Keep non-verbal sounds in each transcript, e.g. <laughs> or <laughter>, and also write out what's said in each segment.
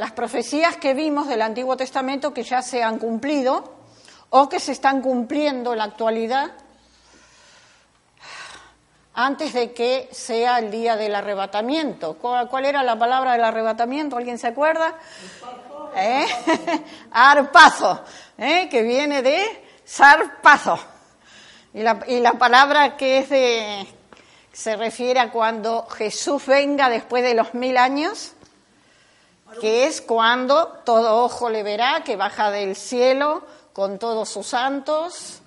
las profecías que vimos del Antiguo Testamento que ya se han cumplido o que se están cumpliendo en la actualidad antes de que sea el día del arrebatamiento. ¿Cuál, era la palabra del arrebatamiento? ¿Alguien se acuerda? ¿Eh? <laughs> Arpazo, ¿eh? que viene de zarpazo. Y la, y la palabra que es de, se refiere a cuando Jesús venga después de los mil años que es cuando todo ojo le verá que baja del cielo con todos sus santos.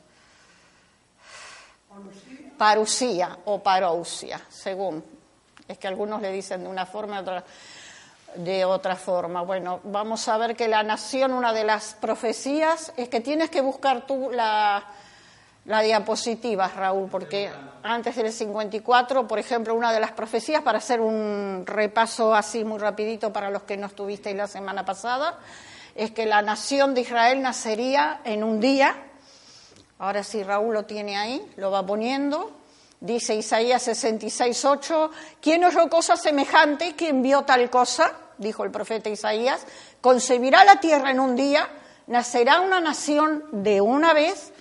Parusía o parousia, según. Es que algunos le dicen de una forma, de otra forma. Bueno, vamos a ver que la nación, una de las profecías, es que tienes que buscar tú la, la diapositiva, Raúl, porque antes del 54, por ejemplo, una de las profecías, para hacer un repaso así muy rapidito para los que no estuvisteis la semana pasada, es que la nación de Israel nacería en un día. Ahora sí, Raúl lo tiene ahí, lo va poniendo. Dice Isaías 66.8, ¿quién oyó cosa semejante? ¿Quién vio tal cosa? Dijo el profeta Isaías. Concebirá la tierra en un día, nacerá una nación de una vez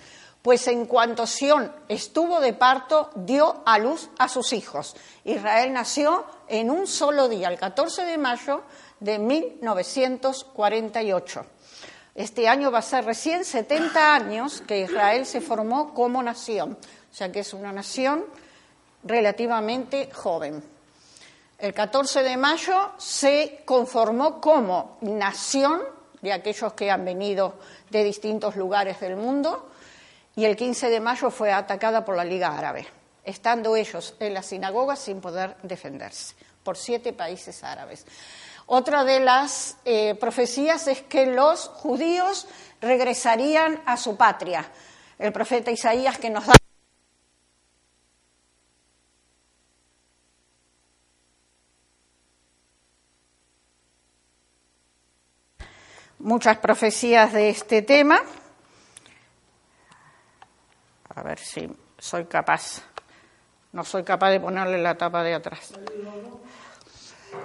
pues en cuanto Sión estuvo de parto, dio a luz a sus hijos. Israel nació en un solo día, el 14 de mayo de 1948. Este año va a ser recién 70 años que Israel se formó como nación, o sea que es una nación relativamente joven. El 14 de mayo se conformó como nación de aquellos que han venido de distintos lugares del mundo y el 15 de mayo fue atacada por la Liga Árabe, estando ellos en la sinagoga sin poder defenderse por siete países árabes. Otra de las eh, profecías es que los judíos regresarían a su patria. El profeta Isaías que nos da muchas profecías de este tema. A ver si soy capaz. No soy capaz de ponerle la tapa de atrás.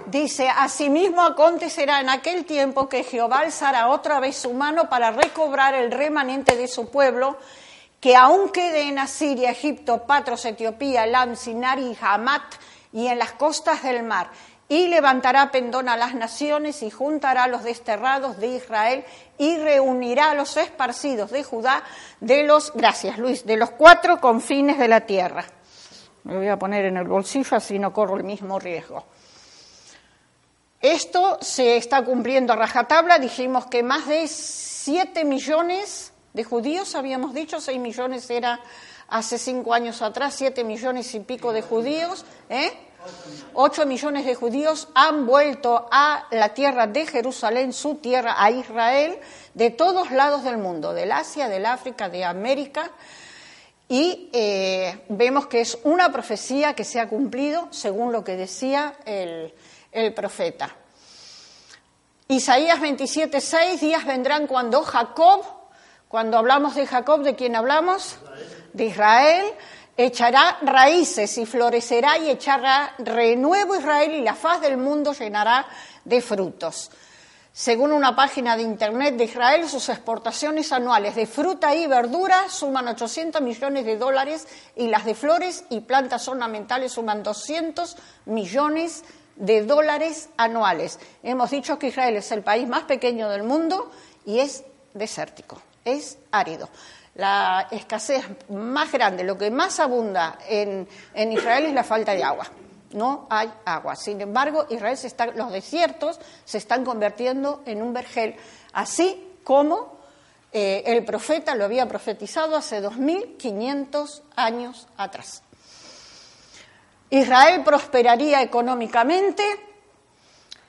Dice, asimismo acontecerá en aquel tiempo que Jehová alzará otra vez su mano para recobrar el remanente de su pueblo, que aún quede en Asiria, Egipto, Patros, Etiopía, Elam, Sinari y Hamat, y en las costas del mar, y levantará pendón a las naciones y juntará a los desterrados de Israel y reunirá a los esparcidos de Judá de los, gracias Luis, de los cuatro confines de la tierra. Me voy a poner en el bolsillo así no corro el mismo riesgo. Esto se está cumpliendo a rajatabla. Dijimos que más de siete millones de judíos, habíamos dicho, seis millones era hace cinco años atrás, siete millones y pico de judíos, ¿eh? Ocho millones de judíos han vuelto a la tierra de Jerusalén, su tierra, a Israel, de todos lados del mundo, del Asia, del África, de América. Y eh, vemos que es una profecía que se ha cumplido según lo que decía el, el profeta. Isaías 27, seis días vendrán cuando Jacob, cuando hablamos de Jacob, ¿de quién hablamos? De Israel echará raíces y florecerá y echará renuevo Israel y la faz del mundo llenará de frutos. Según una página de Internet de Israel, sus exportaciones anuales de fruta y verdura suman 800 millones de dólares y las de flores y plantas ornamentales suman 200 millones de dólares anuales. Hemos dicho que Israel es el país más pequeño del mundo y es desértico, es árido la escasez más grande, lo que más abunda en, Israel es la falta de agua. No hay agua. Sin embargo, Israel se está, los desiertos se están convirtiendo en un vergel, así como eh, el profeta lo había profetizado hace 2.500 años atrás. Israel prosperaría económicamente,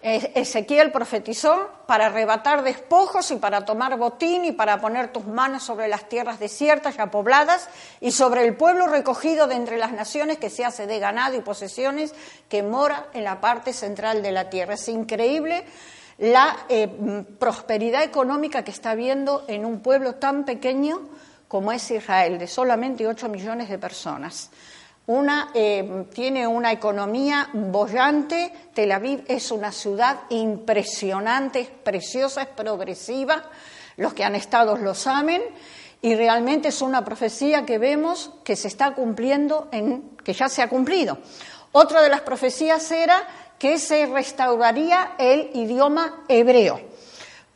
Ezequiel profetizó para arrebatar despojos y para tomar botín y para poner tus manos sobre las tierras desiertas ya pobladas y sobre el pueblo recogido de entre las naciones que se hace de ganado y posesiones que mora en la parte central de la tierra. Es increíble la eh, prosperidad económica que está habiendo en un pueblo tan pequeño como es Israel, de solamente 8 millones de personas. Una, eh, tiene una economía bollante, Tel Aviv es una ciudad impresionante, es preciosa, es progresiva, los que han estado lo saben, y realmente es una profecía que vemos que se está cumpliendo, en, que ya se ha cumplido. Otra de las profecías era que se restauraría el idioma hebreo.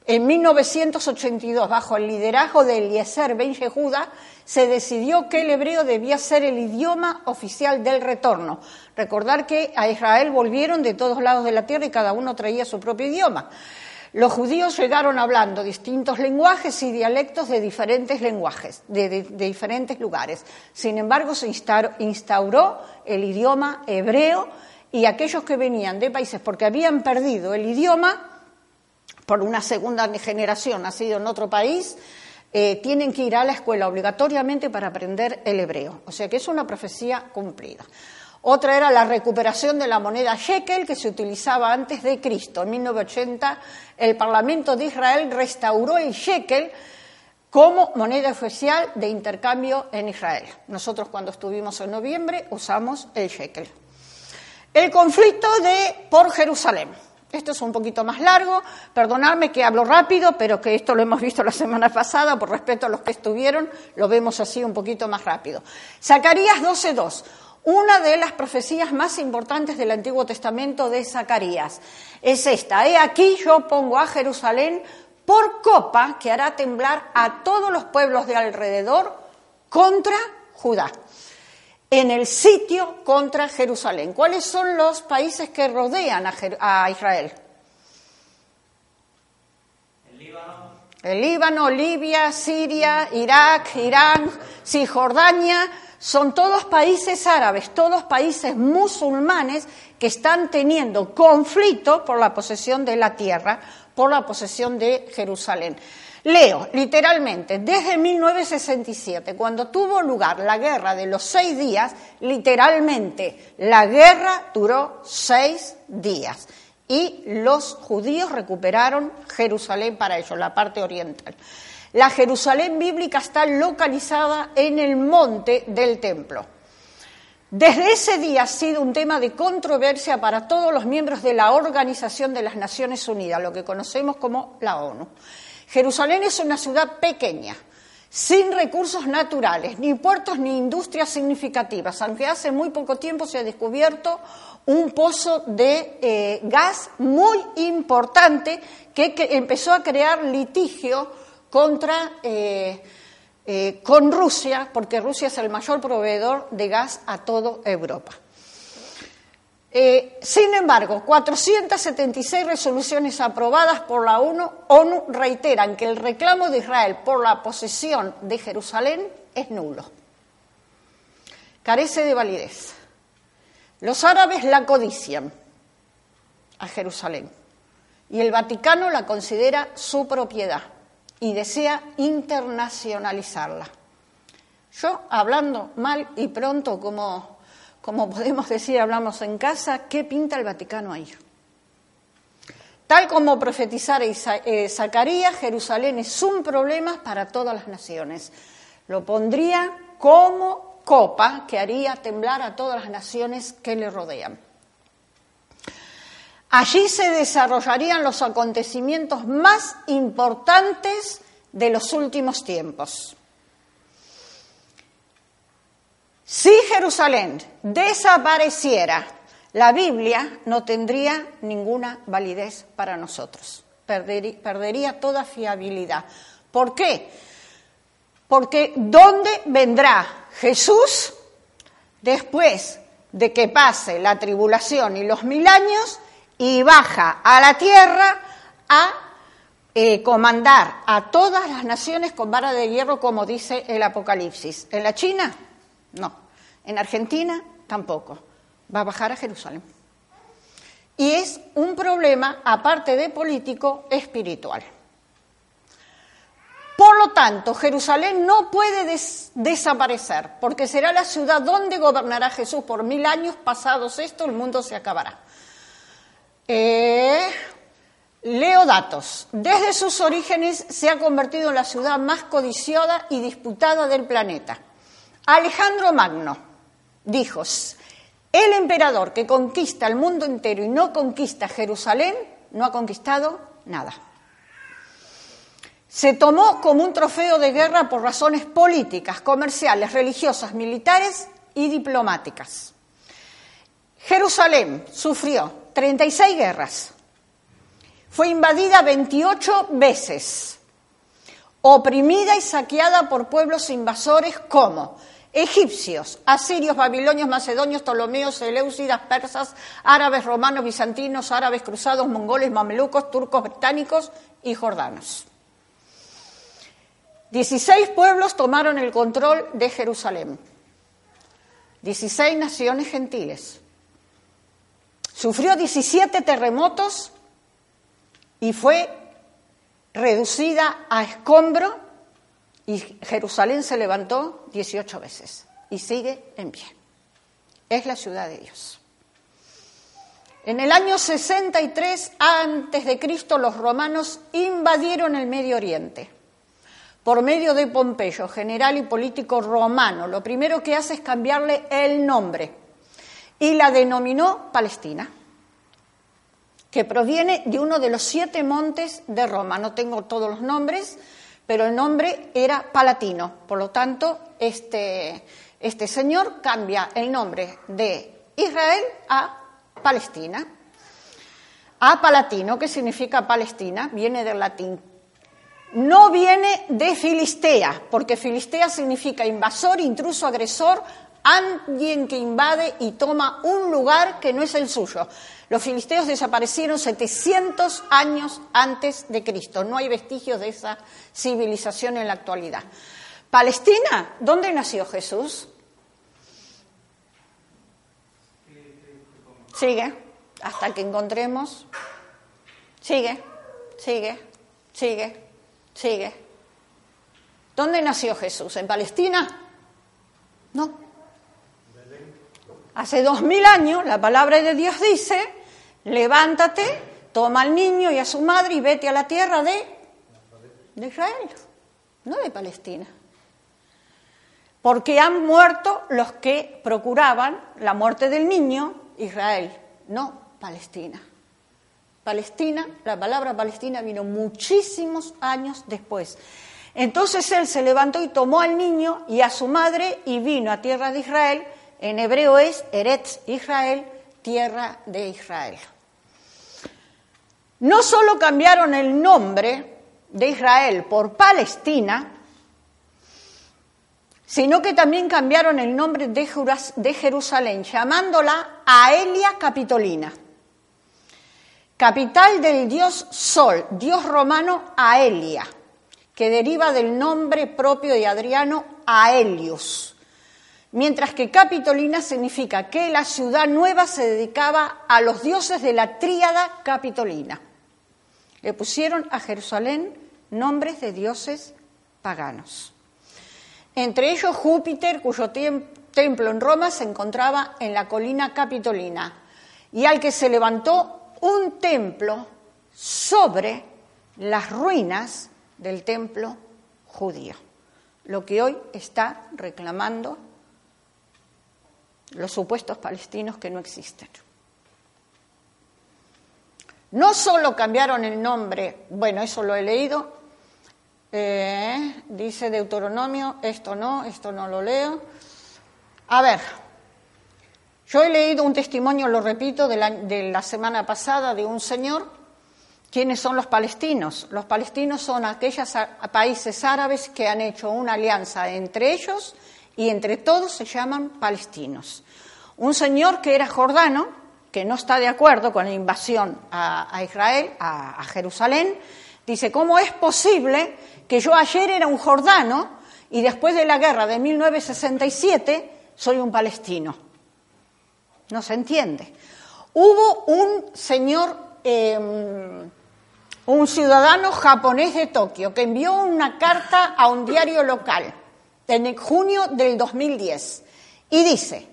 En 1982, bajo el liderazgo de Eliezer Ben Yehuda, se decidió que el hebreo debía ser el idioma oficial del retorno. Recordar que a Israel volvieron de todos lados de la tierra y cada uno traía su propio idioma. Los judíos llegaron hablando distintos lenguajes y dialectos de diferentes lenguajes, de, diferentes lugares. Sin embargo, se instauró el idioma hebreo y aquellos que venían de países porque habían perdido el idioma por una segunda generación nacido en otro país, eh, tienen que ir a la escuela obligatoriamente para aprender el hebreo. O sea que es una profecía cumplida. Otra era la recuperación de la moneda shekel que se utilizaba antes de Cristo. En 1980 el Parlamento de Israel restauró el shekel como moneda oficial de intercambio en Israel. Nosotros cuando estuvimos en noviembre usamos el shekel. El conflicto de por Jerusalén. Esto es un poquito más largo, perdonadme que hablo rápido, pero que esto lo hemos visto la semana pasada, por respeto a los que estuvieron, lo vemos así un poquito más rápido. Zacarías 12.2, una de las profecías más importantes del Antiguo Testamento de Zacarías. Es esta, he aquí yo pongo a Jerusalén por copa que hará temblar a todos los pueblos de alrededor contra Judá en el sitio contra Jerusalén. ¿Cuáles son los países que rodean a, Israel? El Líbano. El Líbano, Libia, Siria, Irak, Irán, Cisjordania, son todos países árabes, todos países musulmanes que están teniendo conflicto por la posesión de la tierra, por la posesión de Jerusalén. Leo, literalmente, desde 1967, cuando tuvo lugar la guerra de los seis días, literalmente, la guerra duró seis días y los judíos recuperaron Jerusalén para ellos, la parte oriental. La Jerusalén bíblica está localizada en el monte del templo. Desde ese día ha sido un tema de controversia para todos los miembros de la Organización de las Naciones Unidas, lo que conocemos como la ONU. Jerusalén es una ciudad pequeña, sin recursos naturales, ni puertos ni industrias significativas, aunque hace muy poco tiempo se ha descubierto un pozo de eh, gas muy importante que, empezó a crear litigio contra, eh, eh, con Rusia, porque Rusia es el mayor proveedor de gas a toda Europa. Eh, sin embargo, 476 resoluciones aprobadas por la ONU, ONU reiteran que el reclamo de Israel por la posesión de Jerusalén es nulo. Carece de validez. Los árabes la codician a Jerusalén y el Vaticano la considera su propiedad y desea internacionalizarla. Yo, hablando mal y pronto como como podemos decir, hablamos en casa, ¿qué pinta el Vaticano ahí? Tal como profetizara eh, Zacarías, Jerusalén es un problema para todas las naciones. Lo pondría como copa que haría temblar a todas las naciones que le rodean. Allí se desarrollarían los acontecimientos más importantes de los últimos tiempos. Si Jerusalén desapareciera, la Biblia no tendría ninguna validez para nosotros, perdería, toda fiabilidad. ¿Por qué? Porque ¿dónde vendrá Jesús después de que pase la tribulación y los mil años y baja a la tierra a eh, comandar a todas las naciones con vara de hierro, como dice el Apocalipsis? ¿En la China? No. En Argentina tampoco. Va a bajar a Jerusalén. y es un problema, aparte de político, espiritual. Por lo tanto, Jerusalén no puede desaparecer, porque será la ciudad donde gobernará Jesús por mil años. Pasados esto, el mundo se acabará. Eh, leo datos. Desde sus orígenes se ha convertido en la ciudad más codiciada y disputada del planeta. Alejandro Magno dijo, el emperador que conquista el mundo entero y no conquista Jerusalén, no ha conquistado nada se tomó como un trofeo de guerra por razones políticas, comerciales, religiosas, militares y diplomáticas. Jerusalén sufrió 36 guerras, fue invadida 28 veces, oprimida y saqueada por pueblos invasores como egipcios, asirios, babilonios, macedonios, ptolomeos, seleucidas, persas, árabes, romanos, bizantinos, árabes cruzados, mongoles, mamelucos, turcos, británicos y jordanos. Dieciséis pueblos tomaron el control de Jerusalén. Dieciséis naciones gentiles. Sufrió 17 terremotos y fue reducida a escombro y Jerusalén se levantó 18 veces y sigue en pie. Es la ciudad de Dios. En el año 63 antes de Cristo los romanos invadieron el Medio Oriente por medio de Pompeyo, general y político romano. Lo primero que hace es cambiarle el nombre y la denominó Palestina, que proviene de uno de los siete montes de Roma. No tengo todos los nombres, pero el nombre era Palatino. Por lo tanto, este, este señor cambia el nombre de Israel a Palestina. A Palatino, que significa Palestina, viene del latín no viene de Filistea, porque Filistea significa invasor, intruso, agresor, alguien que invade y toma un lugar que no es el suyo. Los filisteos desaparecieron 700 años antes de Cristo. No hay vestigios de esa civilización en la actualidad. Palestina, ¿dónde nació Jesús? Sigue, hasta que encontremos. Sigue, sigue, sigue. Sigue. ¿Dónde nació Jesús? ¿En Palestina? No. Hace dos mil años la palabra de Dios dice, levántate, toma al niño y a su madre y vete a la tierra de, de Israel, no de Palestina. Porque han muerto los que procuraban la muerte del niño, Israel, no Palestina. Palestina, la palabra Palestina vino muchísimos años después. Entonces él se levantó y tomó al niño y a su madre y vino a tierra de Israel. En hebreo es Eretz Israel, tierra de Israel. No solo cambiaron el nombre de Israel por Palestina, sino que también cambiaron el nombre de Jerusalén, llamándola Aelia Capitolina capital del dios Sol, dios romano Aelia, que deriva del nombre propio de Adriano Aelius, mientras que Capitolina significa que la ciudad nueva se dedicaba a los dioses de la tríada capitolina. Le pusieron a Jerusalén nombres de dioses paganos. Entre ellos Júpiter, cuyo templo en Roma se encontraba en la colina capitolina, y al que se levantó un templo sobre las ruinas del templo judío, lo que hoy está reclamando los supuestos palestinos que no existen. No solo cambiaron el nombre, bueno, eso lo he leído, eh, dice Deuteronomio, esto no, esto no lo leo. A ver, yo he leído un testimonio, lo repito, de la, semana pasada de un señor. ¿Quiénes son los palestinos? Los palestinos son aquellos países árabes que han hecho una alianza entre ellos y entre todos se llaman palestinos. Un señor que era jordano, que no está de acuerdo con la invasión a, Israel, a, Jerusalén, dice, ¿cómo es posible que yo ayer era un jordano y después de la guerra de 1967 soy un palestino? No se entiende. Hubo un señor, em, un ciudadano japonés de Tokio, que envió una carta a un diario local en junio del 2010 y dice,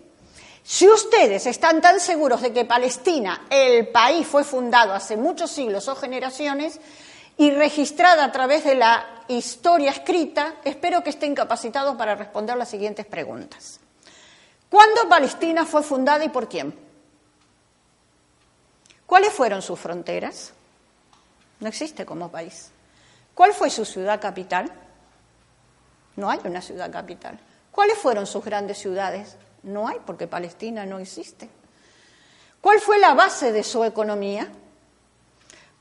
si ustedes están tan seguros de que Palestina, el país, fue fundado hace muchos siglos o generaciones y registrada a través de la historia escrita, espero que estén capacitados para responder las siguientes preguntas. ¿Cuándo Palestina fue fundada y por quién? ¿Cuáles fueron sus fronteras? No existe como país. ¿Cuál fue su ciudad capital? No hay una ciudad capital. ¿Cuáles fueron sus grandes ciudades? No hay, porque Palestina no existe. ¿Cuál fue la base de su economía?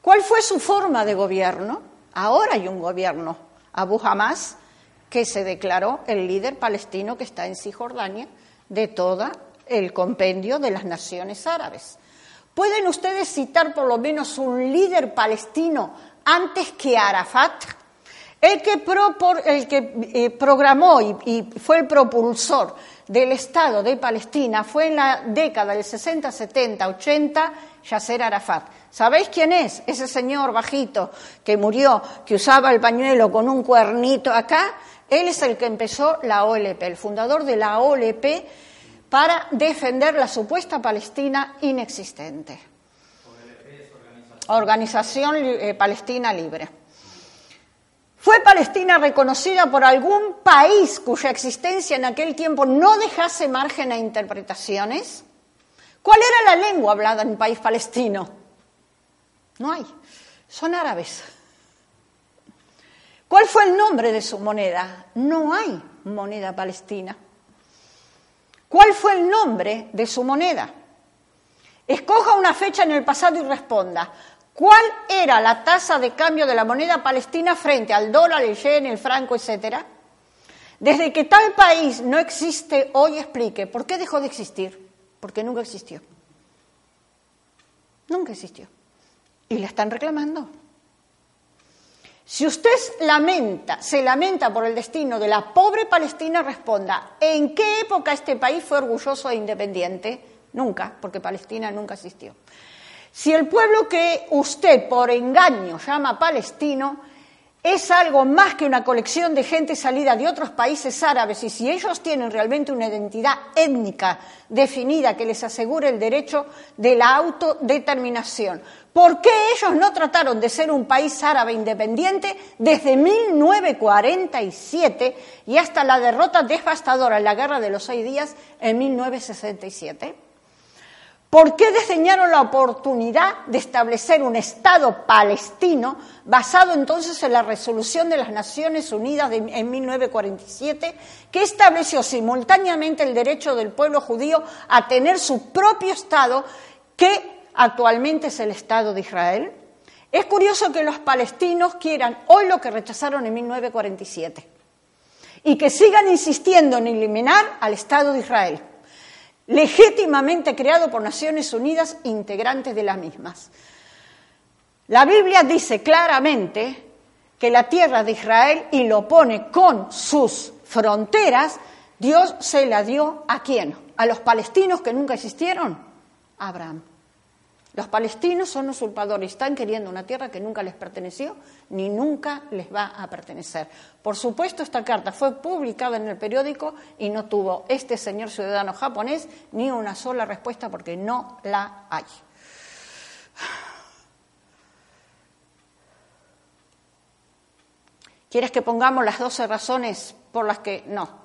¿Cuál fue su forma de gobierno? Ahora hay un gobierno, Abu Hamas, que se declaró el líder palestino que está en Cisjordania de todo el compendio de las naciones árabes. ¿Pueden ustedes citar por lo menos un líder palestino antes que Arafat? El que, el que eh, programó y, fue el propulsor del Estado de Palestina fue en la década del 60, 70, 80, Yasser Arafat. ¿Sabéis quién es? Ese señor bajito que murió, que usaba el pañuelo con un cuernito acá. Él es el que empezó la OLP, el fundador de la OLP para defender la supuesta Palestina inexistente. Organización eh, Palestina Libre. ¿Fue Palestina reconocida por algún país cuya existencia en aquel tiempo no dejase margen a interpretaciones? ¿Cuál era la lengua hablada en el país palestino? No hay. Son árabes. ¿Cuál fue el nombre de su moneda? No hay moneda palestina. ¿Cuál fue el nombre de su moneda? Escoja una fecha en el pasado y responda. ¿Cuál era la tasa de cambio de la moneda palestina frente al dólar, el yen, el franco, etcétera? Desde que tal país no existe hoy, explique, ¿por qué dejó de existir? Porque nunca existió. Nunca existió. Y la están reclamando. Si usted lamenta, se lamenta por el destino de la pobre Palestina, responda, ¿en qué época este país fue orgulloso e independiente? Nunca, porque Palestina nunca existió. Si el pueblo que usted por engaño llama palestino es algo más que una colección de gente salida de otros países árabes y si ellos tienen realmente una identidad étnica definida que les asegure el derecho de la autodeterminación, ¿por qué ellos no trataron de ser un país árabe independiente desde 1947 y hasta la derrota devastadora en la Guerra de los Seis Días en 1967? ¿Por qué diseñaron la oportunidad de establecer un Estado palestino basado entonces en la resolución de las Naciones Unidas en 1947, que estableció simultáneamente el derecho del pueblo judío a tener su propio Estado, que actualmente es el Estado de Israel? Es curioso que los palestinos quieran hoy lo que rechazaron en 1947 y que sigan insistiendo en eliminar al Estado de Israel legítimamente creado por Naciones Unidas, integrantes de las mismas. La Biblia dice claramente que la tierra de Israel, y lo pone con sus fronteras, Dios se la dio a quién? A los palestinos que nunca existieron, Abraham. Los palestinos son usurpadores, están queriendo una tierra que nunca les perteneció ni nunca les va a pertenecer. Por supuesto, esta carta fue publicada en el periódico y no tuvo este señor ciudadano japonés ni una sola respuesta porque no la hay. ¿Quieres que pongamos las 12 razones por las que no?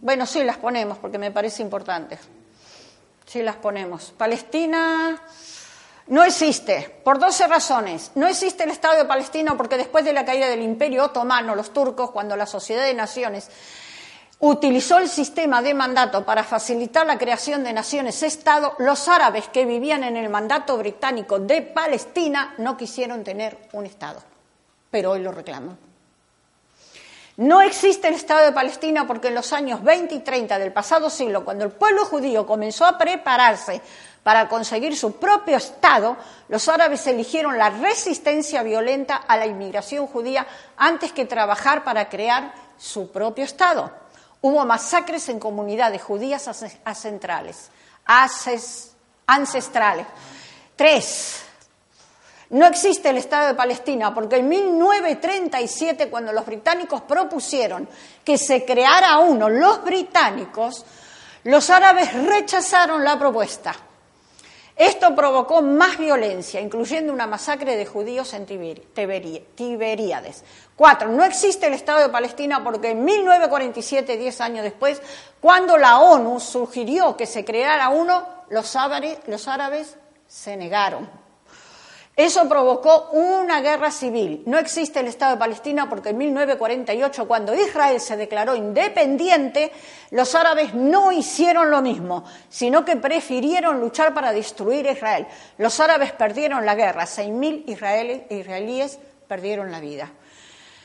Bueno, sí las ponemos porque me parece importante. Sí las ponemos. Palestina no existe, por 12 razones. No existe el Estado de Palestina porque después de la caída del Imperio Otomano, los turcos, cuando la Sociedad de Naciones utilizó el sistema de mandato para facilitar la creación de naciones-Estado, los árabes que vivían en el mandato británico de Palestina no quisieron tener un Estado, pero hoy lo reclaman. No existe el Estado de Palestina porque en los años 20 y 30 del pasado siglo, cuando el pueblo judío comenzó a prepararse para conseguir su propio Estado, los árabes eligieron la resistencia violenta a la inmigración judía antes que trabajar para crear su propio Estado. Hubo masacres en comunidades judías ancestrales. Tres, no existe el Estado de Palestina porque en 1937, cuando los británicos propusieron que se creara uno, los británicos, los árabes rechazaron la propuesta. Esto provocó más violencia, incluyendo una masacre de judíos en Tiberíades. Cuatro, no existe el Estado de Palestina porque en 1947, diez años después, cuando la ONU sugirió que se creara uno, los árabes se negaron. Eso provocó una guerra civil. No existe el Estado de Palestina porque en 1948, cuando Israel se declaró independiente, los árabes no hicieron lo mismo, sino que prefirieron luchar para destruir Israel. Los árabes perdieron la guerra, 6.000 israelíes perdieron la vida.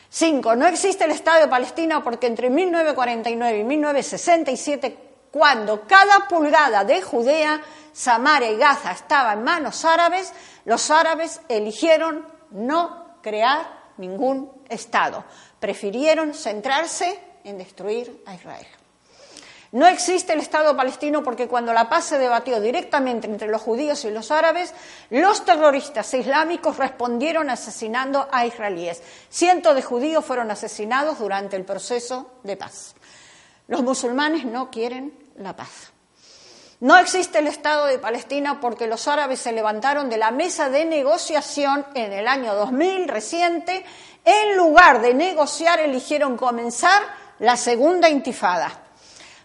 Cinco, no existe el Estado de Palestina porque entre 1949 y 1967, cuando cada pulgada de Judea, Samaria y Gaza estaba en manos árabes, los árabes eligieron no crear ningún Estado. Prefirieron centrarse en destruir a Israel. No existe el Estado palestino porque cuando la paz se debatió directamente entre los judíos y los árabes, los terroristas islámicos respondieron asesinando a israelíes. Cientos de judíos fueron asesinados durante el proceso de paz. Los musulmanes no quieren la paz. No existe el Estado de Palestina porque los árabes se levantaron de la mesa de negociación en el año 2000 reciente. En lugar de negociar, eligieron comenzar la segunda intifada.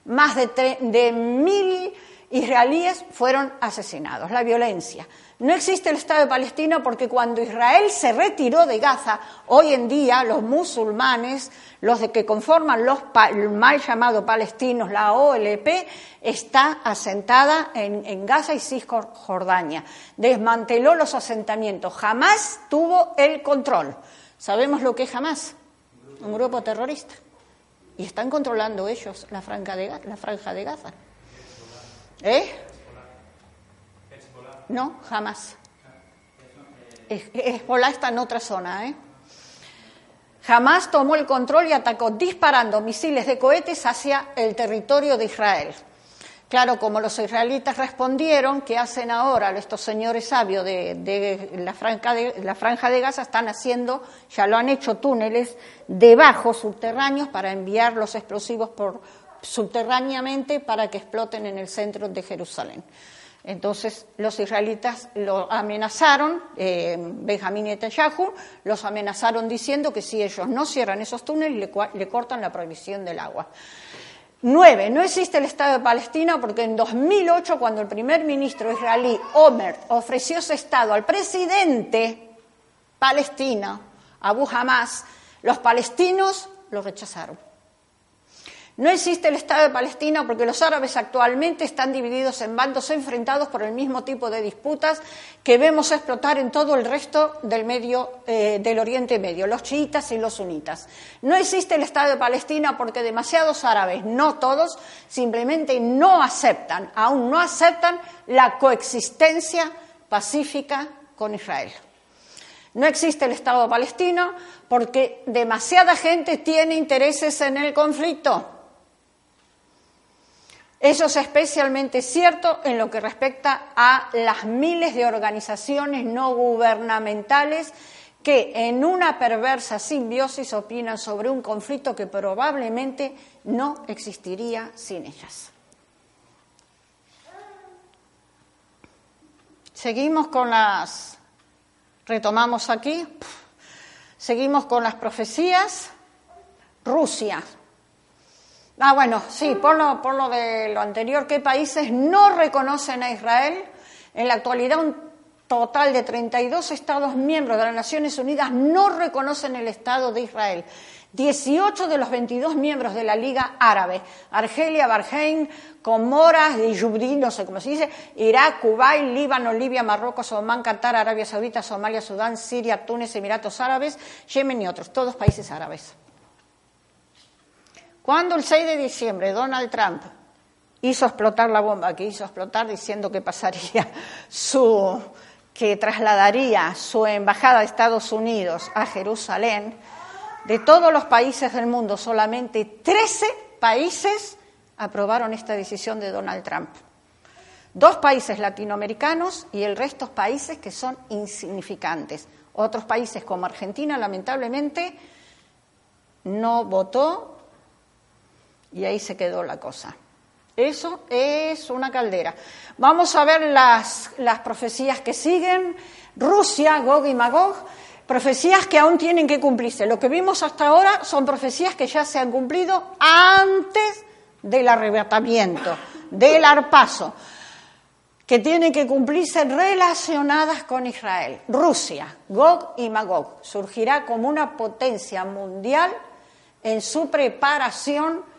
Más de, de mil israelíes fueron asesinados. La violencia. No existe el Estado de Palestina porque cuando Israel se retiró de Gaza, hoy en día los musulmanes los de que conforman los mal llamados palestinos, la OLP, está asentada en, Gaza y Cisjordania. Desmanteló los asentamientos. Jamás tuvo el control. ¿Sabemos lo que es jamás? Un grupo terrorista. Y están controlando ellos la la franja de Gaza. ¿Eh? No, jamás. Hezbollah está en otra zona, ¿eh? Jamás tomó el control y atacó disparando misiles de cohetes hacia el territorio de Israel. Claro, como los israelitas respondieron, ¿qué hacen ahora estos señores sabios de, la, franja de, la franja de Gaza? Están haciendo, ya lo han hecho, túneles debajo, subterráneos, para enviar los explosivos por, subterráneamente para que exploten en el centro de Jerusalén. Entonces los israelitas lo amenazaron, eh, Benjamín Netanyahu los amenazaron diciendo que si ellos no cierran esos túneles le, cortan la prohibición del agua. Nueve, no existe el Estado de Palestina porque en 2008, cuando el primer ministro israelí Omer ofreció ese Estado al presidente palestino, Abu Hamas, los palestinos lo rechazaron. No existe el Estado de Palestina porque los árabes actualmente están divididos en bandos enfrentados por el mismo tipo de disputas que vemos explotar en todo el resto del, medio, eh, del Oriente Medio, los chiitas y los sunitas. No existe el Estado de Palestina porque demasiados árabes, no todos, simplemente no aceptan, aún no aceptan la coexistencia pacífica con Israel. No existe el Estado palestino porque demasiada gente tiene intereses en el conflicto. Eso es especialmente cierto en lo que respecta a las miles de organizaciones no gubernamentales que en una perversa simbiosis opinan sobre un conflicto que probablemente no existiría sin ellas. Seguimos con las, retomamos aquí, seguimos con las profecías. Rusia, Ah, bueno, sí, por lo, por lo de lo anterior, ¿qué países no reconocen a Israel? En la actualidad, un total de 32 Estados miembros de las Naciones Unidas no reconocen el Estado de Israel. 18 de los 22 miembros de la Liga Árabe, Argelia, Bahrein, Comoras, Djibouti, no sé cómo se dice, Irak, Kuwait, Líbano, Libia, Marruecos, Omán, Qatar, Arabia Saudita, Somalia, Sudán, Siria, Túnez, Emiratos Árabes, Yemen y otros, todos países árabes. Cuando el 6 de diciembre Donald Trump hizo explotar la bomba que hizo explotar diciendo que pasaría <laughs> su que trasladaría su embajada de Estados Unidos a Jerusalén, de todos los países del mundo, solamente 13 países aprobaron esta decisión de Donald Trump. Dos países latinoamericanos y el resto países que son insignificantes. Otros países como Argentina, lamentablemente, no votó y ahí se quedó la cosa. Eso es una caldera. Vamos a ver las, las profecías que siguen. Rusia, Gog y Magog, profecías que aún tienen que cumplirse. Lo que vimos hasta ahora son profecías que ya se han cumplido antes del arrebatamiento, del arpaso, que tienen que cumplirse relacionadas con Israel. Rusia, Gog y Magog, surgirá como una potencia mundial en su preparación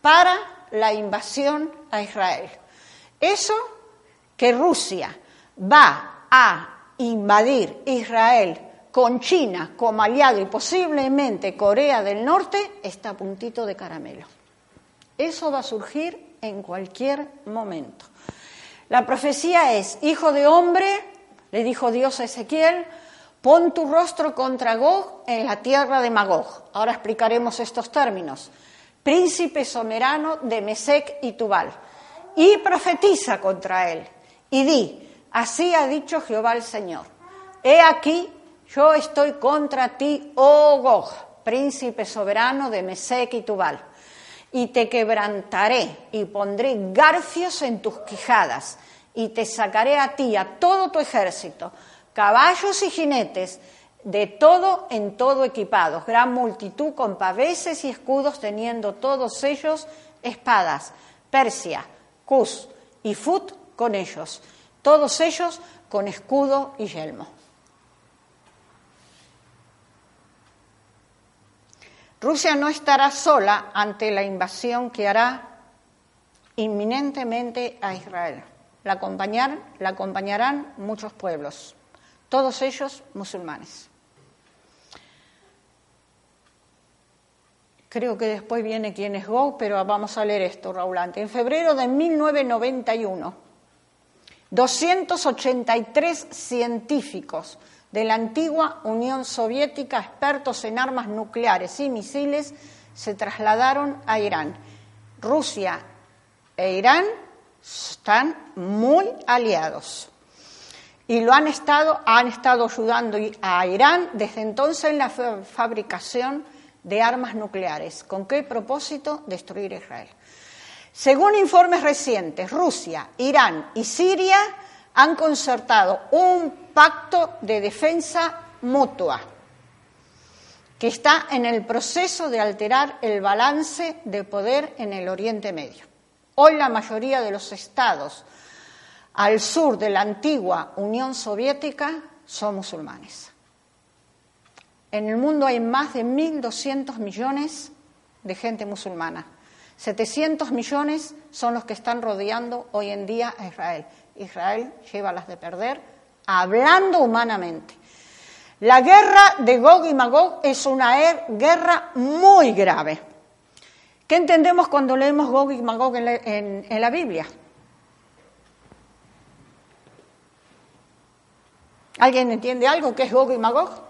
para la invasión a Israel. Eso que Rusia va a invadir Israel con China como aliado y posiblemente Corea del Norte está a puntito de caramelo. Eso va a surgir en cualquier momento. La profecía es, hijo de hombre, le dijo Dios a Ezequiel, pon tu rostro contra Gog en la tierra de Magog. Ahora explicaremos estos términos príncipe soberano de Mesec y Tubal, y profetiza contra él, y di, así ha dicho Jehová el Señor, he aquí, yo estoy contra ti, oh Gog, príncipe soberano de Mesec y Tubal, y te quebrantaré y pondré garfios en tus quijadas, y te sacaré a ti, a todo tu ejército, caballos y jinetes, de todo en todo equipados, gran multitud con paveses y escudos, teniendo todos ellos espadas, Persia, Cus y Fut con ellos, todos ellos con escudo y yelmo. Rusia no estará sola ante la invasión que hará inminentemente a Israel. La, la acompañarán muchos pueblos, todos ellos musulmanes. Creo que después viene quién es Gog, pero vamos a leer esto, Raulante. En febrero de 1991, 283 científicos de la antigua Unión Soviética, expertos en armas nucleares y misiles, se trasladaron a Irán. Rusia e Irán están muy aliados y lo han estado, han estado ayudando a Irán desde entonces en la fabricación de armas nucleares. ¿Con qué propósito? Destruir Israel. Según informes recientes, Rusia, Irán y Siria han concertado un pacto de defensa mutua que está en el proceso de alterar el balance de poder en el Oriente Medio. Hoy la mayoría de los estados al sur de la antigua Unión Soviética son musulmanes. En el mundo hay más de 1.200 millones de gente musulmana. 700 millones son los que están rodeando hoy en día a Israel. Israel lleva las de perder, hablando humanamente. La guerra de Gog y Magog es una er, guerra muy grave. ¿Qué entendemos cuando leemos Gog y Magog en la Biblia? ¿Alguien entiende algo qué es Gog y Magog?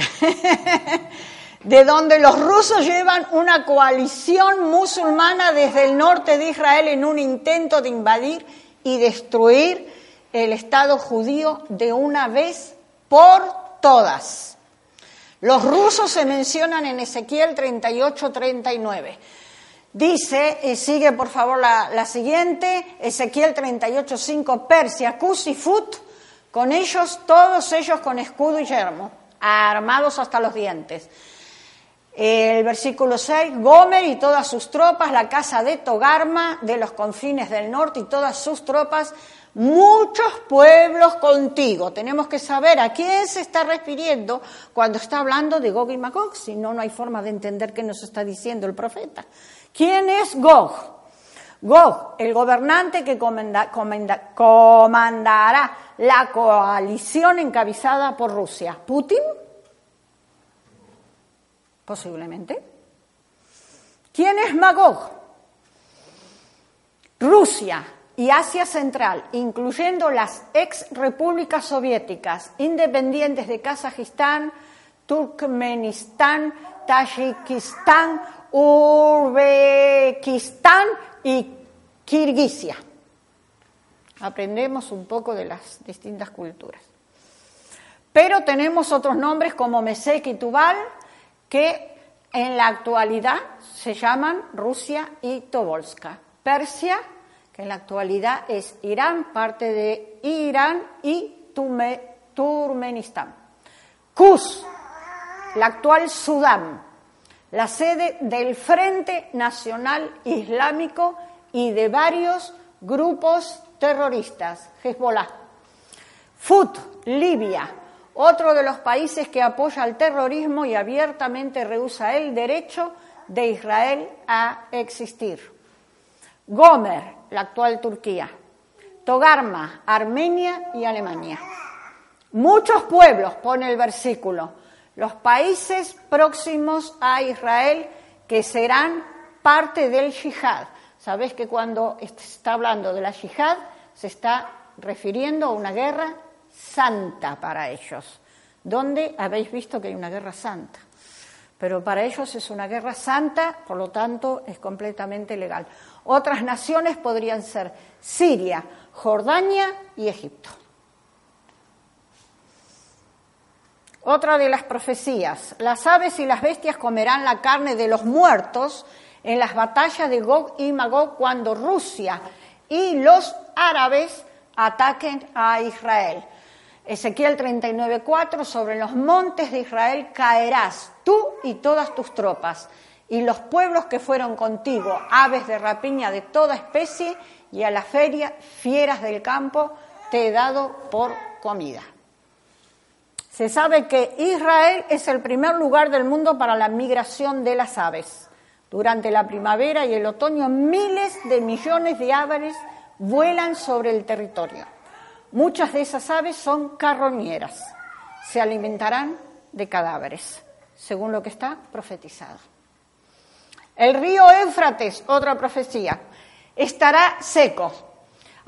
<laughs> de donde los rusos llevan una coalición musulmana desde el norte de Israel en un intento de invadir y destruir el Estado judío de una vez por todas. Los rusos se mencionan en Ezequiel 38-39. Dice, y sigue por favor la, siguiente, Ezequiel 38-5, Persia, Cus y Fut, con ellos, todos ellos con escudo y yermo armados hasta los dientes. El versículo 6, Gomer y todas sus tropas, la casa de Togarma, de los confines del norte y todas sus tropas, muchos pueblos contigo. Tenemos que saber a quién se está refiriendo cuando está hablando de Gog y Magog, si no, no hay forma de entender qué nos está diciendo el profeta. ¿Quién es Gog? Gog, el gobernante que comandará la coalición encabezada por Rusia. ¿Putin? Posiblemente. ¿Quién es Magog? Rusia y Asia Central, incluyendo las ex repúblicas soviéticas independientes de Kazajistán, Turkmenistán, Tayikistán, Uzbekistán y Kirguisia. Aprendemos un poco de las distintas culturas. Pero tenemos otros nombres como Mesek y Tubal, que en la actualidad se llaman Rusia y Tobolska. Persia, que en la actualidad es Irán, parte de Irán y Turmenistán. Kuz, la actual Sudán, la sede del Frente Nacional Islámico y de varios grupos terroristas, Hezbollah. Fut, Libia, otro de los países que apoya el terrorismo y abiertamente rehúsa el derecho de Israel a existir. Gomer, la actual Turquía. Togarma, Armenia y Alemania. Muchos pueblos, pone el versículo, los países próximos a Israel que serán parte del yihad. Sabes que cuando está hablando de la yihad se está refiriendo a una guerra santa para ellos. ¿Dónde habéis visto que hay una guerra santa? Pero para ellos es una guerra santa, por lo tanto es completamente legal. Otras naciones podrían ser Siria, Jordania y Egipto. Otra de las profecías, las aves y las bestias comerán la carne de los muertos en las batallas de Gog y Magog cuando Rusia y los árabes ataquen a Israel. Ezequiel 39:4, sobre los montes de Israel caerás tú y todas tus tropas, y los pueblos que fueron contigo, aves de rapiña de toda especie, y a la feria, fieras del campo, te he dado por comida. Se sabe que Israel es el primer lugar del mundo para la migración de las aves. Durante la primavera y el otoño, miles de millones de aves vuelan sobre el territorio. Muchas de esas aves son carroñeras. Se alimentarán de cadáveres, según lo que está profetizado. El río Éufrates, otra profecía, estará seco.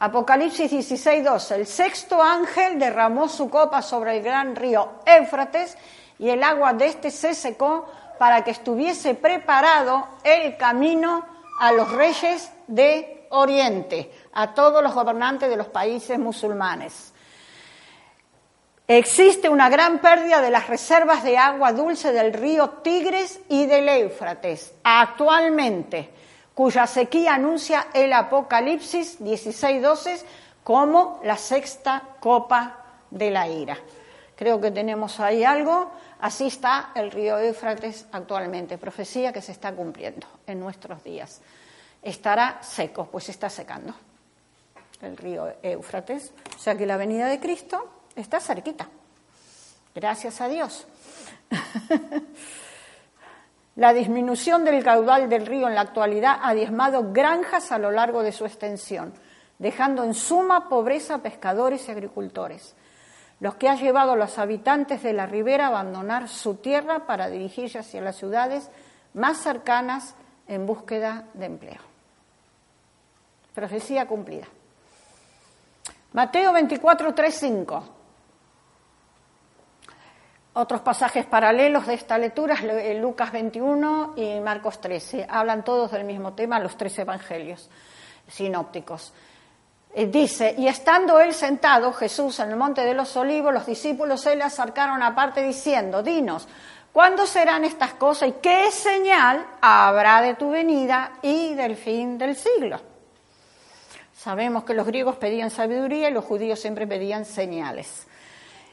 Apocalipsis 16, El sexto ángel derramó su copa sobre el gran río Éufrates y el agua de este se secó para que estuviese preparado el camino a los reyes de Oriente a todos los gobernantes de los países musulmanes. Existe una gran pérdida de las reservas de agua dulce del río Tigres y del Éufrates actualmente, cuya sequía anuncia el Apocalipsis 16:12 como la sexta copa de la ira. Creo que tenemos ahí algo. Así está el río Éufrates actualmente, profecía que se está cumpliendo en nuestros días. Estará seco, pues está secando el río Éufrates. O sea que la venida de Cristo está cerquita. Gracias a Dios. <laughs> la disminución del caudal del río en la actualidad ha diezmado granjas a lo largo de su extensión, dejando en suma pobreza a pescadores y agricultores, los que ha llevado a los habitantes de la ribera a abandonar su tierra para dirigirse hacia las ciudades más cercanas en búsqueda de empleo. Profecía cumplida. Mateo 24, 3, 5. Otros pasajes paralelos de esta lectura, Lucas 21 y Marcos 13, hablan todos del mismo tema, los tres evangelios sinópticos. Eh, dice, y estando él sentado, Jesús, en el monte de los olivos, los discípulos se le acercaron aparte diciendo, dinos, ¿cuándo serán estas cosas y qué señal habrá de tu venida y del fin del siglo? Sabemos que los griegos pedían sabiduría y los judíos siempre pedían señales.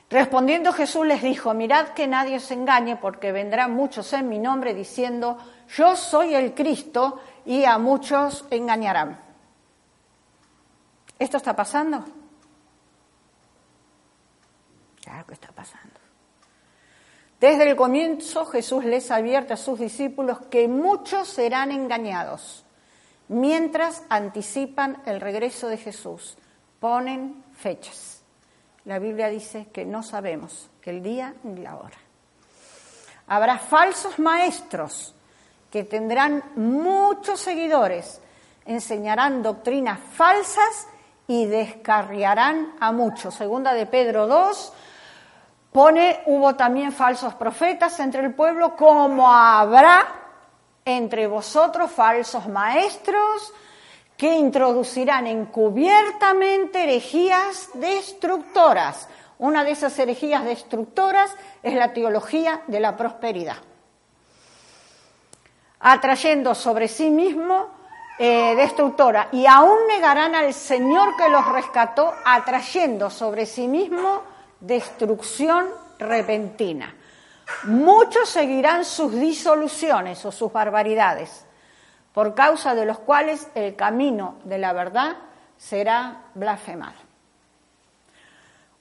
Respondiendo Jesús les dijo, mirad que nadie os engañe porque vendrán muchos en mi nombre diciendo, yo soy el Cristo y a muchos engañarán. ¿Esto está pasando? Claro que está pasando. Desde el comienzo Jesús les advierte a sus discípulos que muchos serán engañados mientras anticipan el regreso de Jesús, ponen fechas. La Biblia dice que no sabemos el día ni la hora. Habrá falsos maestros que tendrán muchos seguidores, enseñarán doctrinas falsas y descarriarán a muchos. Segunda de Pedro 2 pone, hubo también falsos profetas entre el pueblo, como habrá entre vosotros falsos maestros que introducirán encubiertamente herejías destructoras. Una de esas herejías destructoras es la teología de la prosperidad, atrayendo sobre sí mismo eh, destructora y aún negarán al Señor que los rescató, atrayendo sobre sí mismo destrucción repentina. Muchos seguirán sus disoluciones o sus barbaridades por causa de los cuales el camino de la verdad será blasfemado.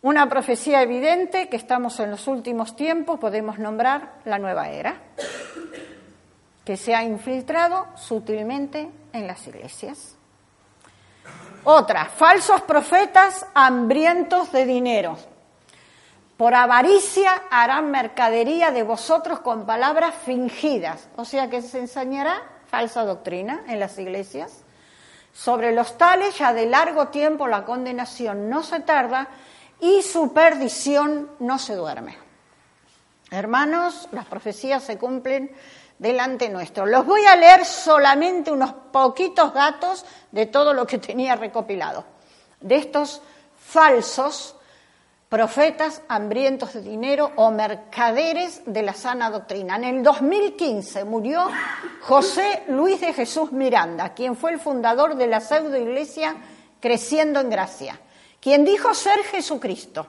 Una profecía evidente que estamos en los últimos tiempos, podemos nombrar la nueva era, que se ha infiltrado sutilmente en las iglesias. Otra, falsos profetas hambrientos de dinero. Por avaricia harán mercadería de vosotros con palabras fingidas, o sea que se enseñará falsa doctrina en las iglesias. Sobre los tales ya de largo tiempo la condenación no se tarda y su perdición no se duerme. Hermanos, las profecías se cumplen delante nuestro. Los voy a leer solamente unos poquitos datos de todo lo que tenía recopilado, de estos falsos profetas hambrientos de dinero o mercaderes de la sana doctrina. En el 2015 murió José Luis de Jesús Miranda, quien fue el fundador de la pseudo iglesia Creciendo en Gracia, quien dijo ser Jesucristo.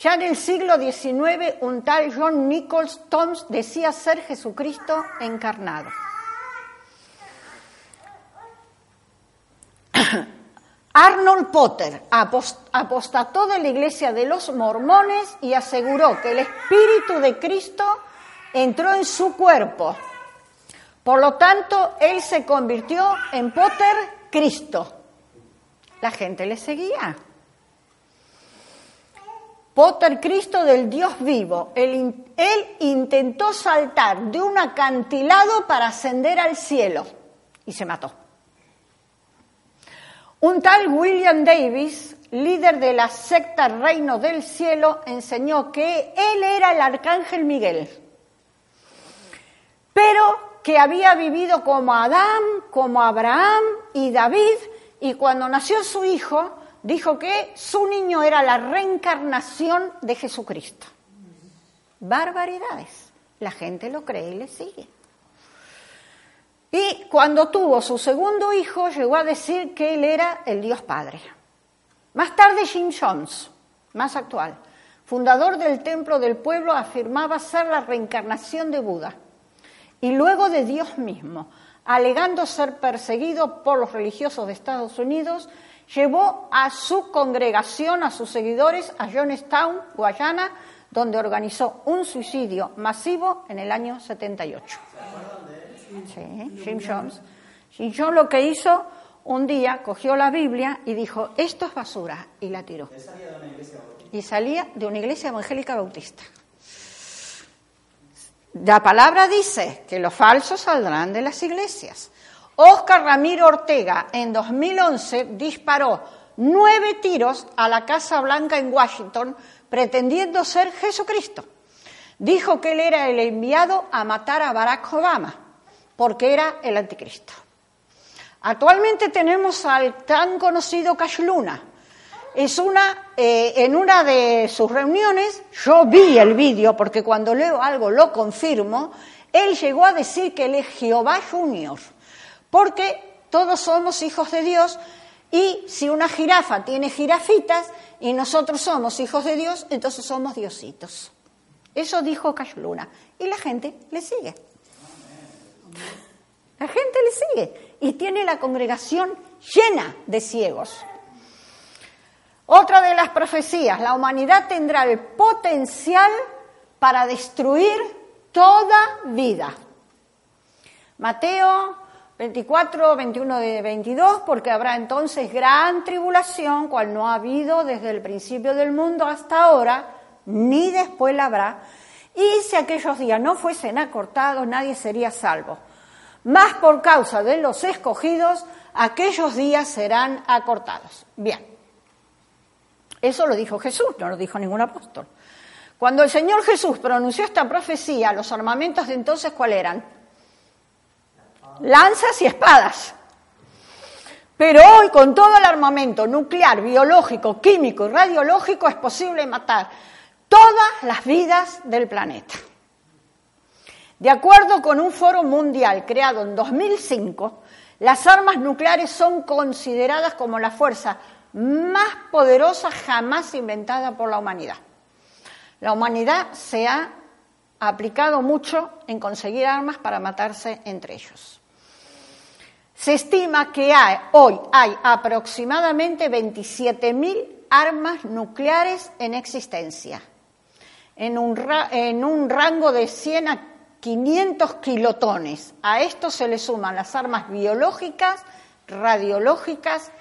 Ya en el siglo XIX, un tal John Nichols Toms decía ser Jesucristo encarnado. Arnold Potter apostató de la iglesia de los mormones y aseguró que el Espíritu de Cristo entró en su cuerpo. Por lo tanto, él se convirtió en Potter Cristo. La gente le seguía. Potter Cristo del Dios vivo. Él, él intentó saltar de un acantilado para ascender al cielo y se mató. Un tal William Davis, líder de la secta Reino del Cielo, enseñó que él era el arcángel Miguel, pero que había vivido como Adán, como Abraham y David, y cuando nació su hijo, dijo que su niño era la reencarnación de Jesucristo. Barbaridades. La gente lo cree y le sigue. Y cuando tuvo su segundo hijo, llegó a decir que él era el Dios Padre. Más tarde, Jim Jones, más actual, fundador del Templo del Pueblo, afirmaba ser la reencarnación de Buda y luego de Dios mismo, alegando ser perseguido por los religiosos de Estados Unidos, llevó a su congregación, a sus seguidores, a Jonestown, Guayana, donde organizó un suicidio masivo en el año 78. Jim Jones. Jim Jones lo que hizo un día, cogió la Biblia y dijo, esto es basura, y la tiró. Y salía de una iglesia evangélica bautista. La palabra dice que los falsos saldrán de las iglesias. Oscar Ramiro Ortega en 2011 disparó nueve tiros a la Casa Blanca en Washington pretendiendo ser Jesucristo. Dijo que él era el enviado a matar a Barack Obama porque era el anticristo. Actualmente tenemos al tan conocido Cash Luna. Es una, eh, en una de sus reuniones, yo vi el vídeo, porque cuando leo algo lo confirmo, él llegó a decir que él es Jehová Junior, porque todos somos hijos de Dios y si una jirafa tiene jirafitas y nosotros somos hijos de Dios, entonces somos diositos. Eso dijo Cash Luna y la gente le sigue. La gente le sigue y tiene la congregación llena de ciegos. Otra de las profecías, la humanidad tendrá el potencial para destruir toda vida. Mateo 24, 21 de 22, porque habrá entonces gran tribulación, cual no ha habido desde el principio del mundo hasta ahora, ni después la habrá. Y si aquellos días no fuesen acortados, nadie sería salvo más por causa de los escogidos, aquellos días serán acortados. Bien, eso lo dijo Jesús, no lo dijo ningún apóstol. Cuando el Señor Jesús pronunció esta profecía, los armamentos de entonces, ¿cuáles eran? Lanzas y espadas. Pero hoy, con todo el armamento nuclear, biológico, químico y radiológico, es posible matar todas las vidas del planeta. De acuerdo con un foro mundial creado en 2005, las armas nucleares son consideradas como la fuerza más poderosa jamás inventada por la humanidad. La humanidad se ha aplicado mucho en conseguir armas para matarse entre ellos. Se estima que hoy hay aproximadamente 27.000 armas nucleares en existencia, en un, en un, rango de 100 a 500 kilotones. A esto se le suman las armas biológicas, radiológicas,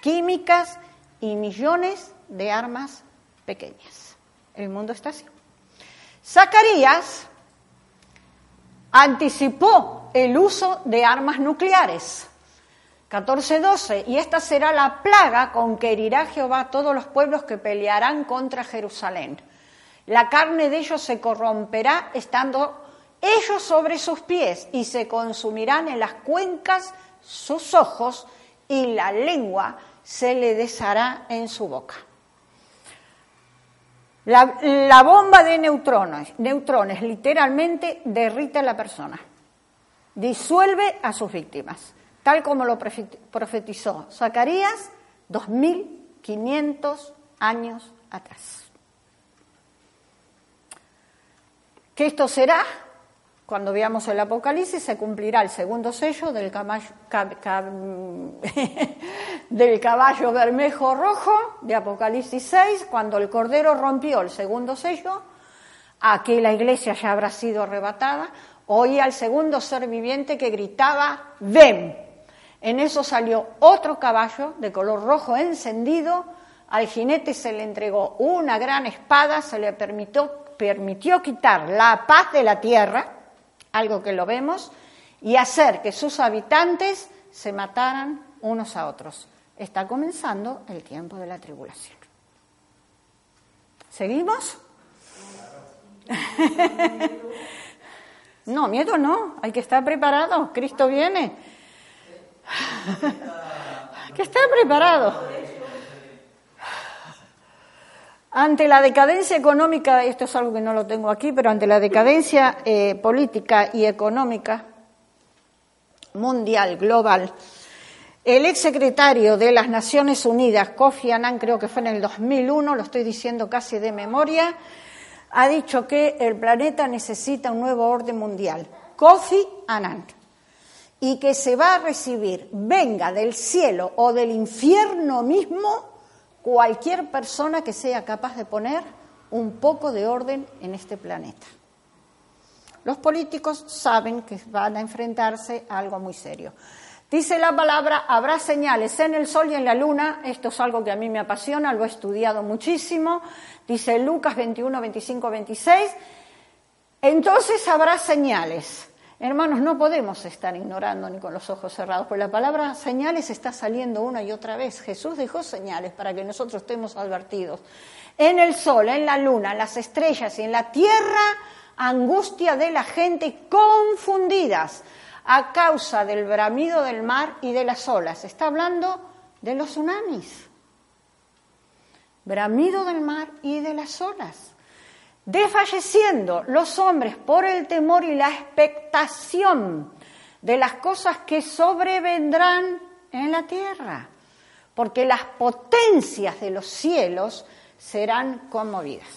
químicas y millones de armas pequeñas. El mundo está así. Zacarías anticipó el uso de armas nucleares. 14.12, y esta será la plaga con que herirá Jehová a todos los pueblos que pelearán contra Jerusalén. La carne de ellos se corromperá estando ellos sobre sus pies y se consumirán en las cuencas sus ojos y la lengua se le deshará en su boca. La, bomba de neutrones, neutrones literalmente derrite a la persona, disuelve a sus víctimas, tal como lo profetizó Zacarías 2500 años atrás. Que esto será cuando veamos el Apocalipsis se cumplirá el segundo sello del caballo, <laughs> del caballo bermejo rojo de Apocalipsis 6, cuando el Cordero rompió el segundo sello, aquí la iglesia ya habrá sido arrebatada, oía al segundo ser viviente que gritaba, ven. En eso salió otro caballo de color rojo encendido, al jinete se le entregó una gran espada, se le permitió, permitió quitar la paz de la tierra, algo que lo vemos, y hacer que sus habitantes se mataran unos a otros. Está comenzando el tiempo de la tribulación. ¿Seguimos? no, miedo no, hay que estar preparado, Cristo viene. <laughs> que estar preparado. Ante la decadencia económica, esto es algo que no lo tengo aquí, pero ante la decadencia eh, política y económica mundial, global, el exsecretario de las Naciones Unidas, Kofi Annan, creo que fue en el 2001, lo estoy diciendo casi de memoria, ha dicho que el planeta necesita un nuevo orden mundial. Kofi Annan. Y que se va a recibir, venga del cielo o del infierno mismo, cualquier persona que sea capaz de poner un poco de orden en este planeta. Los políticos saben que van a enfrentarse a algo muy serio. Dice la palabra, habrá señales en el sol y en la luna, esto es algo que a mí me apasiona, lo he estudiado muchísimo, dice Lucas 21, 25, 26, entonces habrá señales. Hermanos, no podemos estar ignorando ni con los ojos cerrados, porque la palabra señales está saliendo una y otra vez. Jesús dejó señales para que nosotros estemos advertidos. En el sol, en la luna, en las estrellas y en la tierra, angustia de la gente confundidas a causa del bramido del mar y de las olas. Está hablando de los tsunamis. Bramido del mar y de las olas desfalleciendo los hombres por el temor y la expectación de las cosas que sobrevendrán en la tierra, porque las potencias de los cielos serán conmovidas.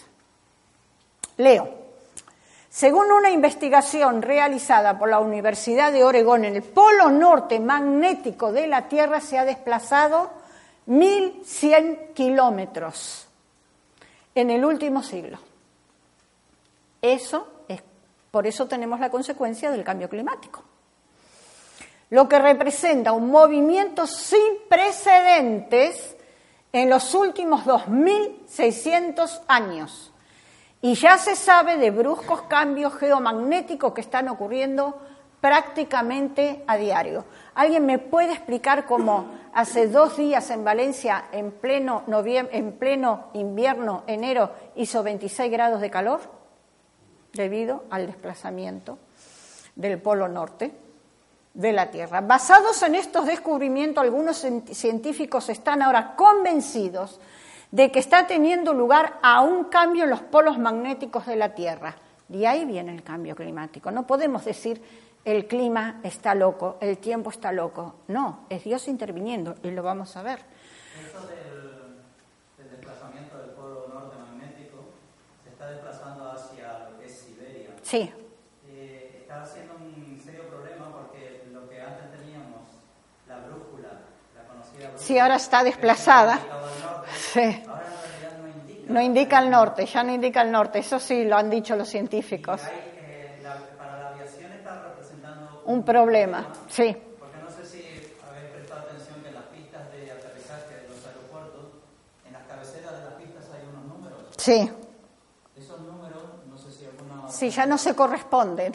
Leo. Según una investigación realizada por la Universidad de Oregón, el polo norte magnético de la Tierra se ha desplazado 1.100 kilómetros en el último siglo. Eso es, por eso tenemos la consecuencia del cambio climático. Lo que representa un movimiento sin precedentes en los últimos 2.600 años. Y ya se sabe de bruscos cambios geomagnéticos que están ocurriendo prácticamente a diario. ¿Alguien me puede explicar cómo hace dos días en Valencia, en pleno, en pleno invierno, enero, hizo 26 grados de calor? Debido al desplazamiento del Polo Norte. de la Tierra. Basados en estos descubrimientos, algunos científicos están ahora convencidos de que está teniendo lugar a un cambio en los polos magnéticos de la Tierra. Y ahí viene el cambio climático. No podemos decir el clima está loco, el tiempo está loco. No, es Dios interviniendo y lo vamos a ver. Esto del, desplazamiento del polo norte magnético se está desplazando hacia lo que es Siberia. Sí. Eh, siendo un serio problema porque lo que antes teníamos, la brújula, la conocida brújula. Sí, ahora está desplazada. Norte, sí. Ahora en realidad no indica. No indica el norte, ya no indica el norte. Eso sí lo han dicho los científicos. Hay, eh, la- para la aviación está representando Un problema, sí. Porque no sé si habéis prestado atención que en las pistas de aterrizaje de los aeropuertos, en las cabeceras de las pistas hay unos números. Sí, Esos números, no sé si sí, ya no se corresponden.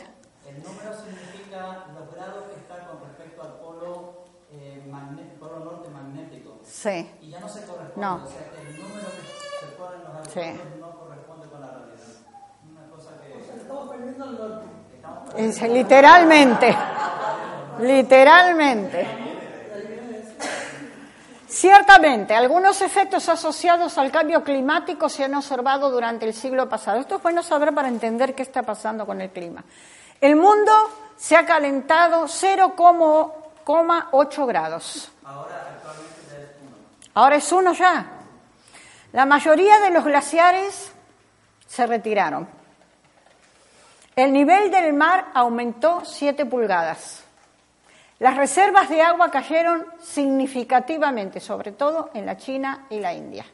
El número significa los grados que están con respecto al polo, eh, magne- polo norte magnético. Sí, Y ya no se corresponde. No. O sea, el número que se pone en los Sí. aeropuertos no corresponde con la realidad. Una cosa que... Estamos perdiendo el norte. Literalmente, literalmente. Ciertamente, algunos efectos asociados al cambio climático se han observado durante el siglo pasado. Esto es bueno saber para entender qué está pasando con el clima. El mundo se ha calentado 0,8 grados. Ahora es uno. Ahora es uno ya. La mayoría de los glaciares se retiraron. El nivel del mar aumentó 7 pulgadas. Las reservas de agua cayeron significativamente, sobre todo en la China y la India.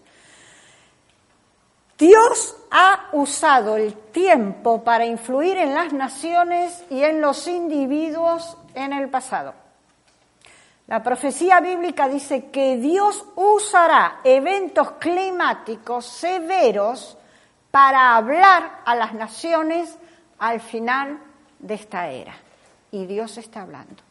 Dios ha usado el tiempo para influir en las naciones y en los individuos en el pasado. La profecía bíblica dice que Dios usará eventos climáticos severos para hablar a las naciones al final de esta era. Y Dios está hablando.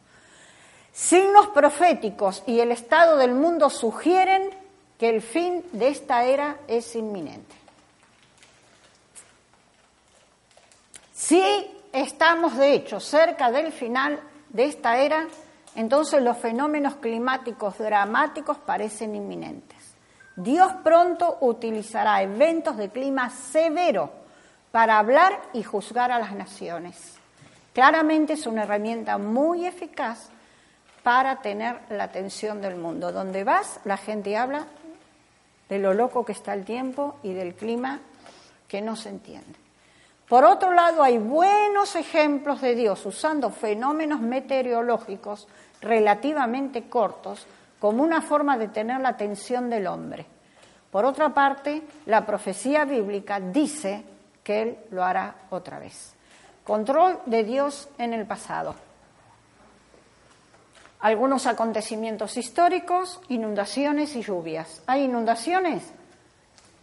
Signos proféticos y el estado del mundo sugieren que el fin de esta era es inminente. Si estamos, de hecho, cerca del final de esta era, entonces los fenómenos climáticos dramáticos parecen inminentes. Dios pronto utilizará eventos de clima severo para hablar y juzgar a las naciones. Claramente es una herramienta muy eficaz para tener la atención del mundo. Donde vas, la gente habla de lo loco que está el tiempo y del clima que no se entiende. Por otro lado, hay buenos ejemplos de Dios usando fenómenos meteorológicos relativamente cortos como una forma de tener la atención del hombre. Por otra parte, la profecía bíblica dice que Él lo hará otra vez. Control de Dios en el pasado. Algunos acontecimientos históricos, inundaciones y lluvias. ¿Hay inundaciones?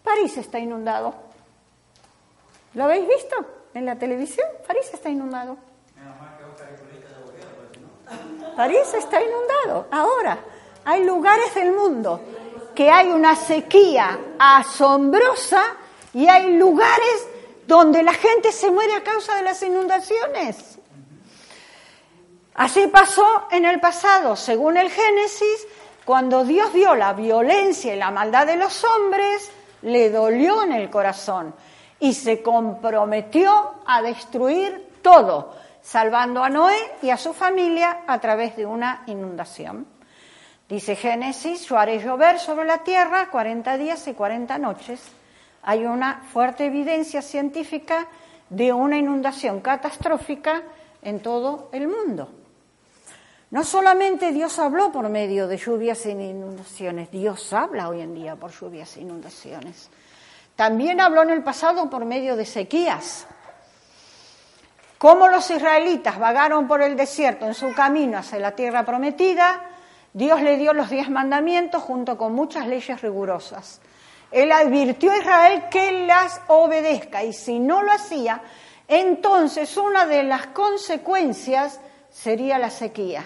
París está inundado. ¿Lo habéis visto en la televisión? París está inundado. París está inundado. Ahora, hay lugares del mundo que hay una sequía asombrosa y hay lugares donde la gente se muere a causa de las inundaciones. Así pasó en el pasado, según el Génesis, cuando Dios vio la violencia y la maldad de los hombres, le dolió en el corazón y se comprometió a destruir todo, salvando a Noé y a su familia a través de una inundación. Dice Génesis, yo haré llover sobre la tierra 40 días y 40 noches. Hay una fuerte evidencia científica de una inundación catastrófica en todo el mundo. No solamente Dios habló por medio de lluvias e inundaciones, Dios habla hoy en día por lluvias e inundaciones. También habló en el pasado por medio de sequías. Como los israelitas vagaron por el desierto en su camino hacia la tierra prometida, Dios le dio los diez mandamientos junto con muchas leyes rigurosas. Él advirtió a Israel que las obedezca y si no lo hacía, entonces una de las consecuencias sería la sequía.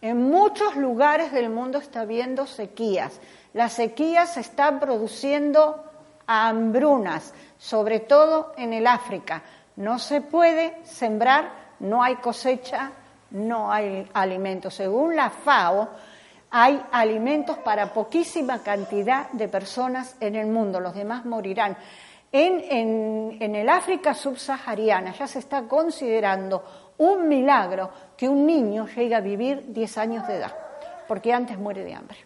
En muchos lugares del mundo está habiendo sequías. Las sequías están produciendo hambrunas, sobre todo en el África. No se puede sembrar, no hay cosecha no hay alimentos. Según la FAO, hay alimentos para poquísima cantidad de personas en el mundo, los demás morirán. En, en, el África subsahariana ya se está considerando un milagro que un niño llegue a vivir 10 años de edad, porque antes muere de hambre.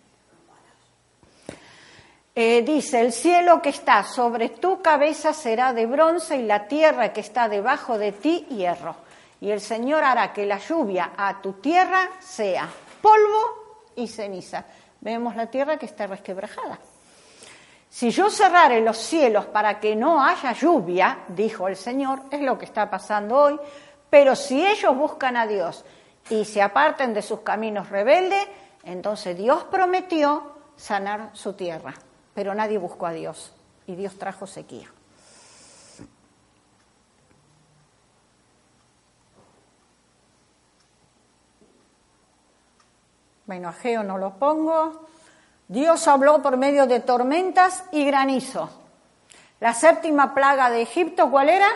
Eh, dice, el cielo que está sobre tu cabeza será de bronce y la tierra que está debajo de ti hierro. Y el Señor hará que la lluvia a tu tierra sea polvo y ceniza. Vemos la tierra que está resquebrajada. Si yo cerrare los cielos para que no haya lluvia, dijo el Señor, es lo que está pasando hoy, pero si ellos buscan a Dios y se aparten de sus caminos rebeldes, entonces Dios prometió sanar su tierra pero nadie buscó a Dios y Dios trajo sequía. Bueno, Ageo no lo pongo. Dios habló por medio de tormentas y granizo. La séptima plaga de Egipto, ¿cuál era?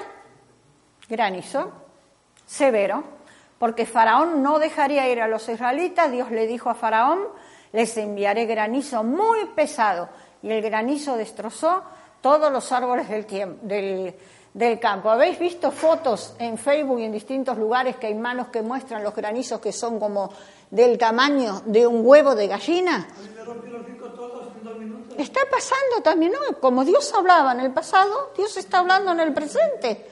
Granizo, severo, porque Faraón no dejaría ir a los israelitas. Dios le dijo a Faraón, les enviaré granizo muy pesado y el granizo destrozó todos los árboles del, campo. ¿Habéis visto fotos en Facebook y en distintos lugares que hay manos que muestran los granizos que son como del tamaño de un huevo de gallina? Está pasando también, ¿no? Como Dios hablaba en el pasado, Dios está hablando en el presente.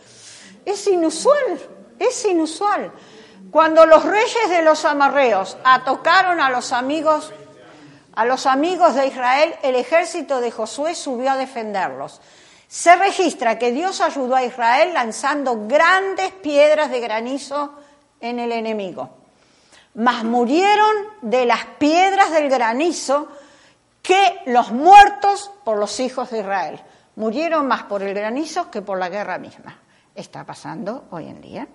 Es inusual, es inusual. Cuando los reyes de los amarreos atocaron a los amigos a los amigos de Israel, el ejército de Josué subió a defenderlos. Se registra que Dios ayudó a Israel lanzando grandes piedras de granizo en el enemigo. Mas murieron de las piedras del granizo que los muertos por los hijos de Israel. Murieron más por el granizo que por la guerra misma. Está pasando hoy en día.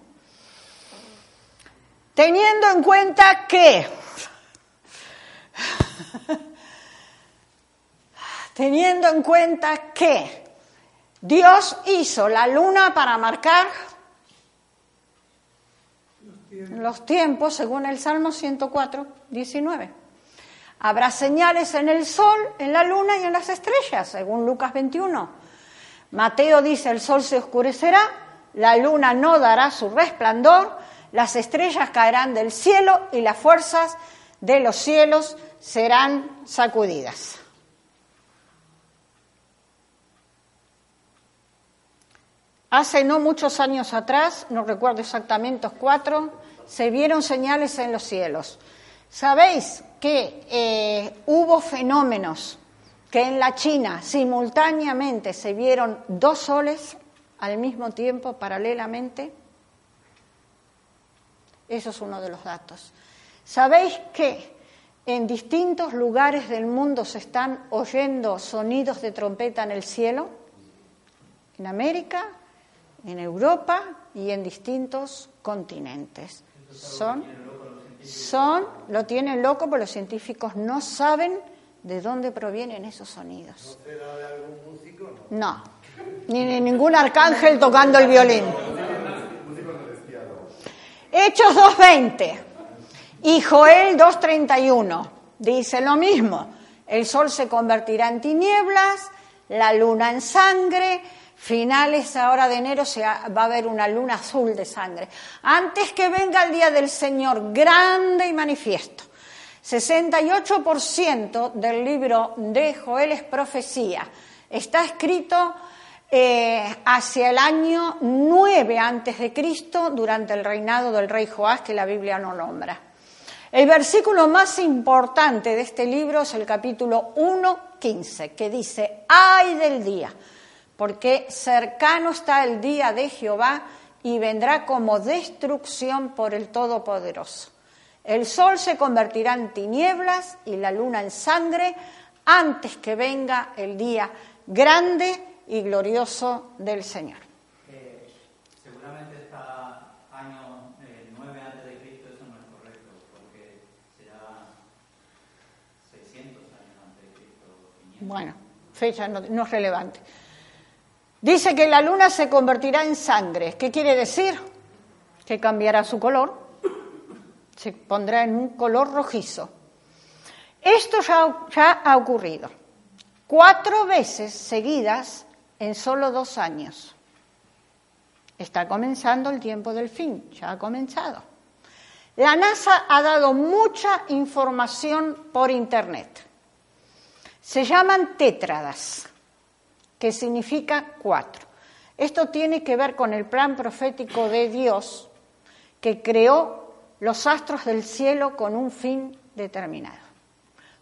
Teniendo en cuenta que Teniendo en cuenta que Dios hizo la luna para marcar los tiempos, según el Salmo 104, 19. Habrá señales en el sol, en la luna y en las estrellas, según Lucas 21. Mateo dice, el sol se oscurecerá, la luna no dará su resplandor, las estrellas caerán del cielo y las fuerzas de los cielos serán sacudidas. Hace no muchos años atrás, no recuerdo exactamente cuatro, se vieron señales en los cielos. Sabéis que eh, hubo fenómenos que en la China simultáneamente se vieron dos soles al mismo tiempo, paralelamente. Eso es uno de los datos. ¿Sabéis que en distintos lugares del mundo se están oyendo sonidos de trompeta en el cielo, en América, en Europa y en distintos continentes. Son, son, lo tienen loco, pero los científicos no saben de dónde provienen esos sonidos. No, ni de ningún arcángel tocando el violín. Hechos 2.20. Y Joel 2.31 dice lo mismo, el sol se convertirá en tinieblas, la luna en sangre, finales ahora de enero se va a haber una luna azul de sangre. Antes que venga el día del Señor grande y manifiesto. 68% del libro de Joel es profecía. Está escrito eh, hacia el año 9 antes de Cristo, durante el reinado del rey Joás, que la Biblia no nombra. El versículo más importante de este libro es el capítulo 1.15, que dice, ay del día, porque cercano está el día de Jehová y vendrá como destrucción por el Todopoderoso. El sol se convertirá en tinieblas y la luna en sangre antes que venga el día grande y glorioso del Señor. Bueno, fecha no, es relevante. Dice que la luna se convertirá en sangre. ¿Qué quiere decir? Que cambiará su color. se pondrá en un color rojizo. Esto ya, ya ha ocurrido cuatro veces seguidas en solo dos años. Está comenzando el tiempo del fin, ya ha comenzado. La NASA ha dado mucha información por Internet. Se llaman tétradas, que significa cuatro. Esto tiene que ver con el plan profético de Dios que creó los astros del cielo con un fin determinado.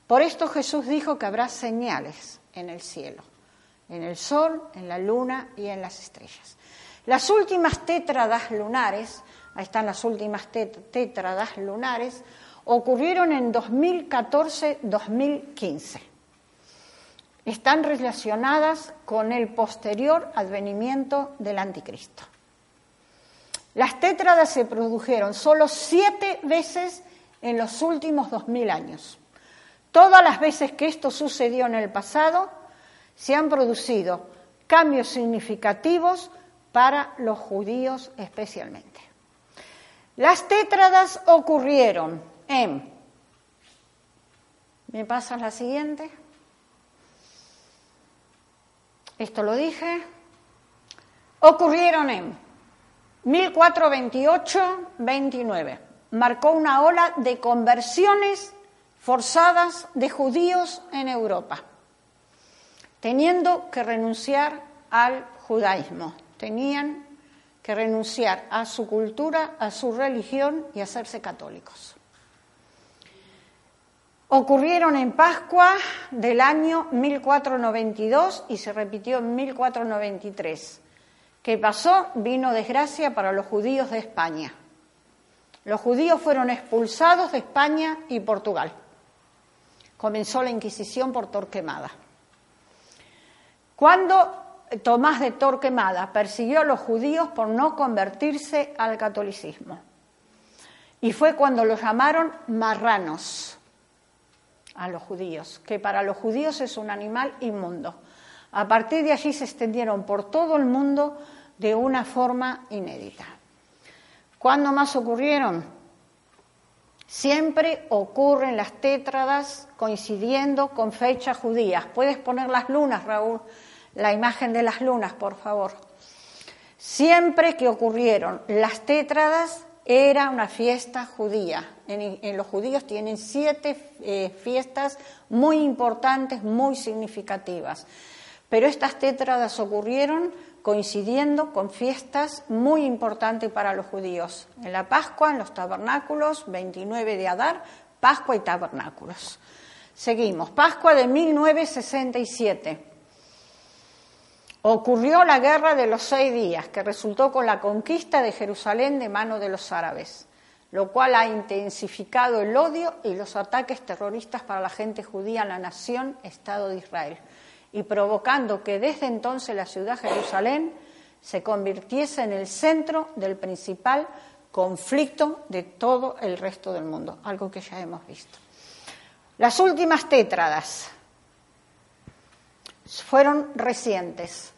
Por esto Jesús dijo que habrá señales en el cielo, en el sol, en la luna y en las estrellas. Las últimas tétradas lunares, ahí están las últimas tétradas lunares, ocurrieron en 2014-2015. Están relacionadas con el posterior advenimiento del anticristo. Las tétradas se produjeron solo siete veces en los últimos dos mil años. Todas las veces que esto sucedió en el pasado, se han producido cambios significativos para los judíos especialmente. Las tétradas ocurrieron en... ¿Me pasas la siguiente? Esto lo dije. Ocurrieron en 1428-29. Marcó una ola de conversiones forzadas de judíos en Europa, teniendo que renunciar al judaísmo tenían que renunciar a su cultura, a su religión y hacerse católicos. Ocurrieron en Pascua del año 1492 y se repitió en 1493. ¿Qué pasó? Vino desgracia para los judíos de España. Los judíos fueron expulsados de España y Portugal. Comenzó la Inquisición por Torquemada. Cuando Tomás de Torquemada persiguió a los judíos por no convertirse al catolicismo. Y fue cuando los llamaron marranos a los judíos, que para los judíos es un animal inmundo. A partir de allí se extendieron por todo el mundo de una forma inédita. ¿Cuándo más ocurrieron? Siempre ocurren las tétradas coincidiendo con fechas judías. Puedes poner las lunas, Raúl, la imagen de las lunas, por favor. Siempre que ocurrieron las tétradas, era una fiesta judía. En, los judíos tienen siete eh, fiestas muy importantes, muy significativas. Pero estas tétradas ocurrieron coincidiendo con fiestas muy importantes para los judíos. En la Pascua, en los tabernáculos, 29 de Adar, Pascua y tabernáculos. Seguimos. Pascua de 1967 ocurrió la guerra de los seis días, que resultó con la conquista de Jerusalén de mano de los árabes, lo cual ha intensificado el odio y los ataques terroristas para la gente judía en la nación Estado de Israel, y provocando que desde entonces la ciudad Jerusalén se convirtiese en el centro del principal conflicto de todo el resto del mundo, algo que ya hemos visto. Las últimas tétradas fueron recientes.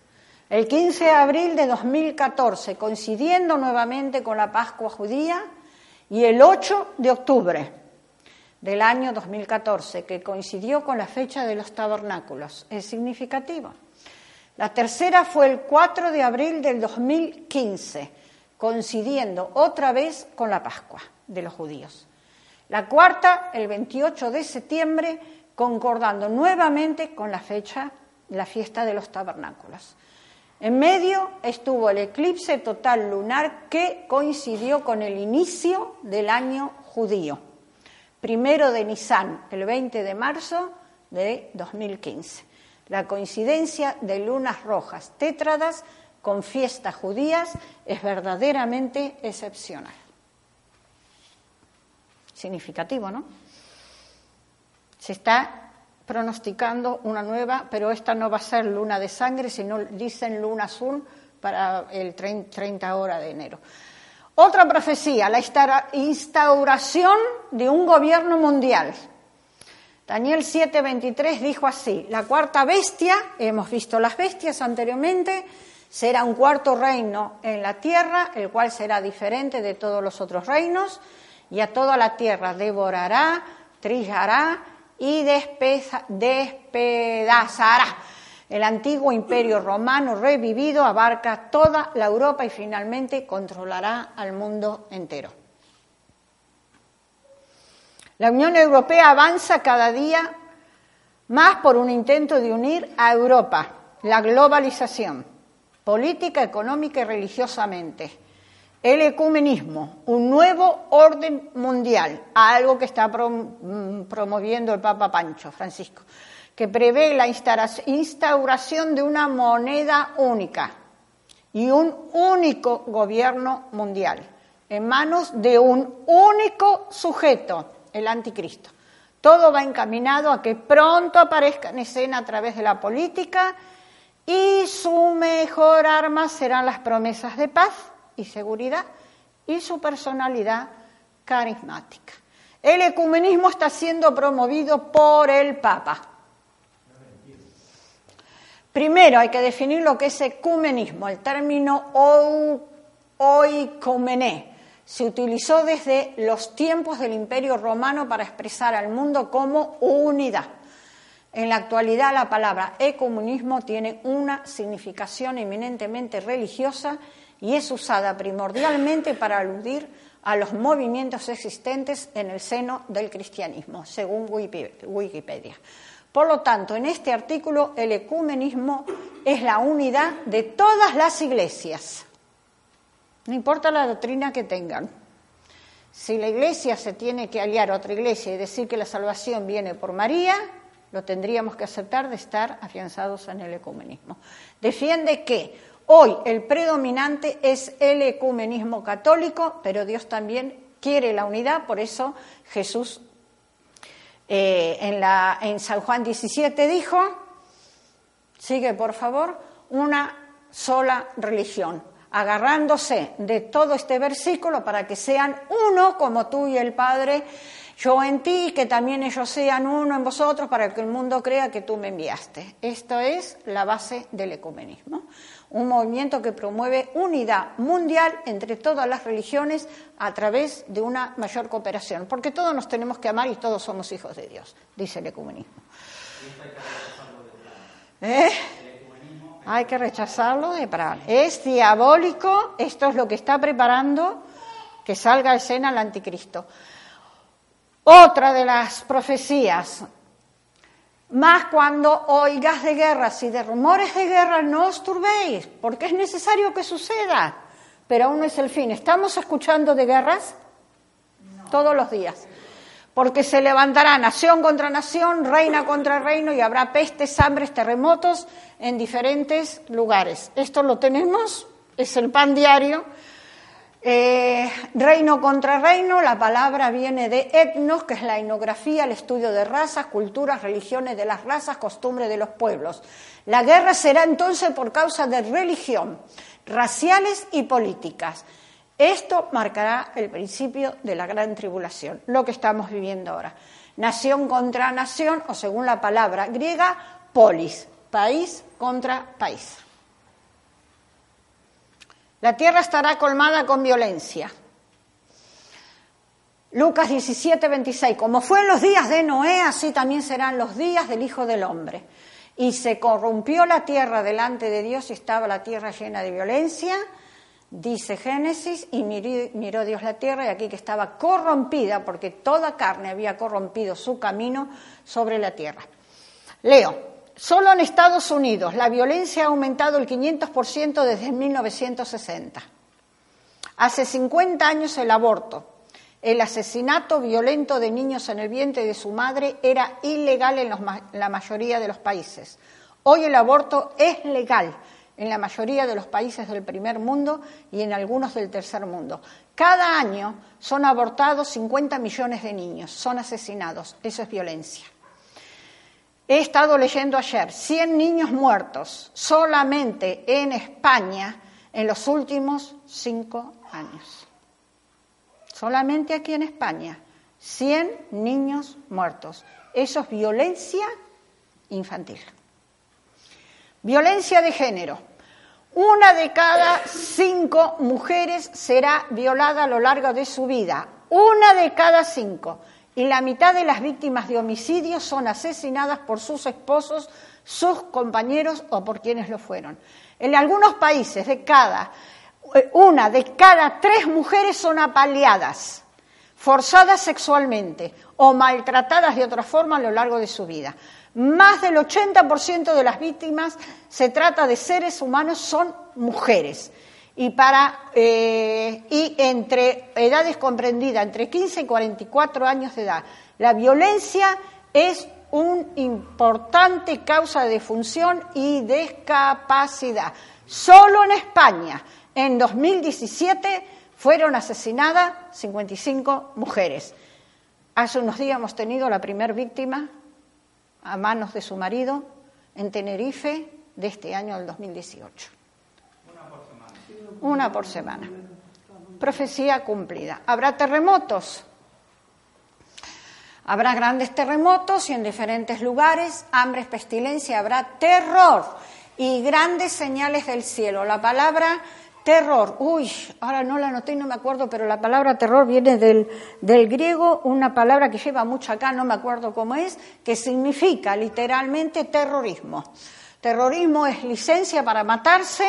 El 15 de abril de 2014, coincidiendo nuevamente con la Pascua judía, y el 8 de octubre del año 2014, que coincidió con la fecha de los tabernáculos. Es significativo. La tercera fue el 4 de abril del 2015, coincidiendo otra vez con la Pascua de los judíos. La cuarta, el 28 de septiembre, concordando nuevamente con la fecha la fiesta de los tabernáculos. En medio estuvo el eclipse total lunar que coincidió con el inicio del año judío, primero de Nisan, el 20 de marzo de 2015. La coincidencia de lunas rojas tétradas con fiestas judías es verdaderamente excepcional. Significativo, ¿no? Se está pronosticando una nueva, pero esta no va a ser luna de sangre, sino dicen luna azul para el 30 hora de enero. Otra profecía, la instauración de un gobierno mundial. Daniel 7:23 dijo así, la cuarta bestia, hemos visto las bestias anteriormente, será un cuarto reino en la tierra, el cual será diferente de todos los otros reinos, y a toda la tierra devorará, trillará y despedazará. El antiguo imperio romano revivido abarca toda la Europa y finalmente controlará al mundo entero. La Unión Europea avanza cada día más por un intento de unir a Europa, la globalización, política, económica y religiosamente, el ecumenismo, un nuevo orden mundial, algo que está mm, promoviendo el Papa Pancho Francisco, que prevé la instauración de una moneda única y un único gobierno mundial, en manos de un único sujeto, el anticristo. Todo va encaminado a que pronto aparezca en escena a través de la política y su mejor arma serán las promesas de paz y seguridad y su personalidad carismática. El ecumenismo está siendo promovido por el Papa. Primero hay que definir lo que es ecumenismo, el término oikomené, se utilizó desde los tiempos del Imperio Romano para expresar al mundo como unidad. En la actualidad la palabra ecumenismo tiene una significación eminentemente religiosa y es usada primordialmente para aludir a los movimientos existentes en el seno del cristianismo, según Wikipedia. Por lo tanto, en este artículo el ecumenismo es la unidad de todas las iglesias no importa la doctrina que tengan. Si la iglesia se tiene que aliar a otra iglesia y decir que la salvación viene por María, lo tendríamos que aceptar de estar afianzados en el ecumenismo. Defiende que hoy el predominante es el ecumenismo católico, pero Dios también quiere la unidad, por eso Jesús eh, en, San Juan 17 dijo, sigue por favor, una sola religión agarrándose de todo este versículo para que sean uno como tú y el Padre, yo en ti, y que también ellos sean uno en vosotros para que el mundo crea que tú me enviaste. Esto es la base del ecumenismo, un movimiento que promueve unidad mundial entre todas las religiones a través de una mayor cooperación, porque todos nos tenemos que amar y todos somos hijos de Dios, dice el ecumenismo. ¿Eh? hay que rechazarlo de. Es diabólico, esto es lo que está preparando que salga a escena el anticristo. Otra de las profecías, más cuando oigas de guerras y de rumores de guerra, no os turbéis, porque es necesario que suceda, pero aún no es el fin. ¿Estamos escuchando de guerras? Todos los días porque se levantará nación contra nación, reina contra reino y habrá pestes, hambres, terremotos en diferentes lugares. Esto lo tenemos, es el pan diario. Eh, reino contra reino, la palabra viene de etnos, que es la etnografía, el estudio de razas, culturas, religiones de las razas, costumbres de los pueblos. La guerra será entonces por causa de religión, raciales y políticas. Esto marcará el principio de la gran tribulación, lo que estamos viviendo ahora. Nación contra nación, o según la palabra griega, polis, país contra país. La tierra estará colmada con violencia. Lucas 17, 26. Como fue en los días de Noé, así también serán los días del Hijo del Hombre. Y se corrompió la tierra delante de Dios y estaba la tierra llena de violencia Dice Génesis, y miró, Dios la tierra, y aquí que estaba corrompida, porque toda carne había corrompido su camino sobre la tierra. Leo, solo en Estados Unidos la violencia ha aumentado el 500% desde 1960. Hace 50 años el aborto, el asesinato violento de niños en el vientre de su madre era ilegal en la mayoría de los países. Hoy el aborto es legal en la mayoría de los países del primer mundo y en algunos del tercer mundo. Cada año son abortados 50 millones de niños, son asesinados. Eso es violencia. He estado leyendo ayer 100 niños muertos solamente en España en los últimos cinco años. Solamente aquí en España, 100 niños muertos. Eso es violencia infantil. Violencia de género. Una de cada cinco mujeres será violada a lo largo de su vida. una de cada cinco. Y la mitad de las víctimas de homicidios son asesinadas por sus esposos, sus compañeros o por quienes lo fueron. En algunos países, de cada, eh, una de cada tres mujeres son apaleadas, forzadas sexualmente o maltratadas de otra forma a lo largo de su vida. Más del 80% de las víctimas se trata de seres humanos, son mujeres. Y, para, eh, y entre edades comprendidas entre 15 y 44 años de edad. La violencia es una importante causa de defunción y discapacidad. Solo en España, en 2017, fueron asesinadas 55 mujeres. Hace unos días hemos tenido la primera víctima a manos de su marido en Tenerife de este año del 2018. Una por semana. Profecía cumplida. ¿Habrá terremotos? Habrá grandes terremotos y en diferentes lugares, hambre, pestilencia, habrá terror y grandes señales del cielo. La palabra terror, uy, ahora no la anoté y no me acuerdo, pero la palabra terror viene del, del griego, una palabra que lleva mucho acá, no me acuerdo cómo es, que significa literalmente terrorismo. Terrorismo es licencia para matarse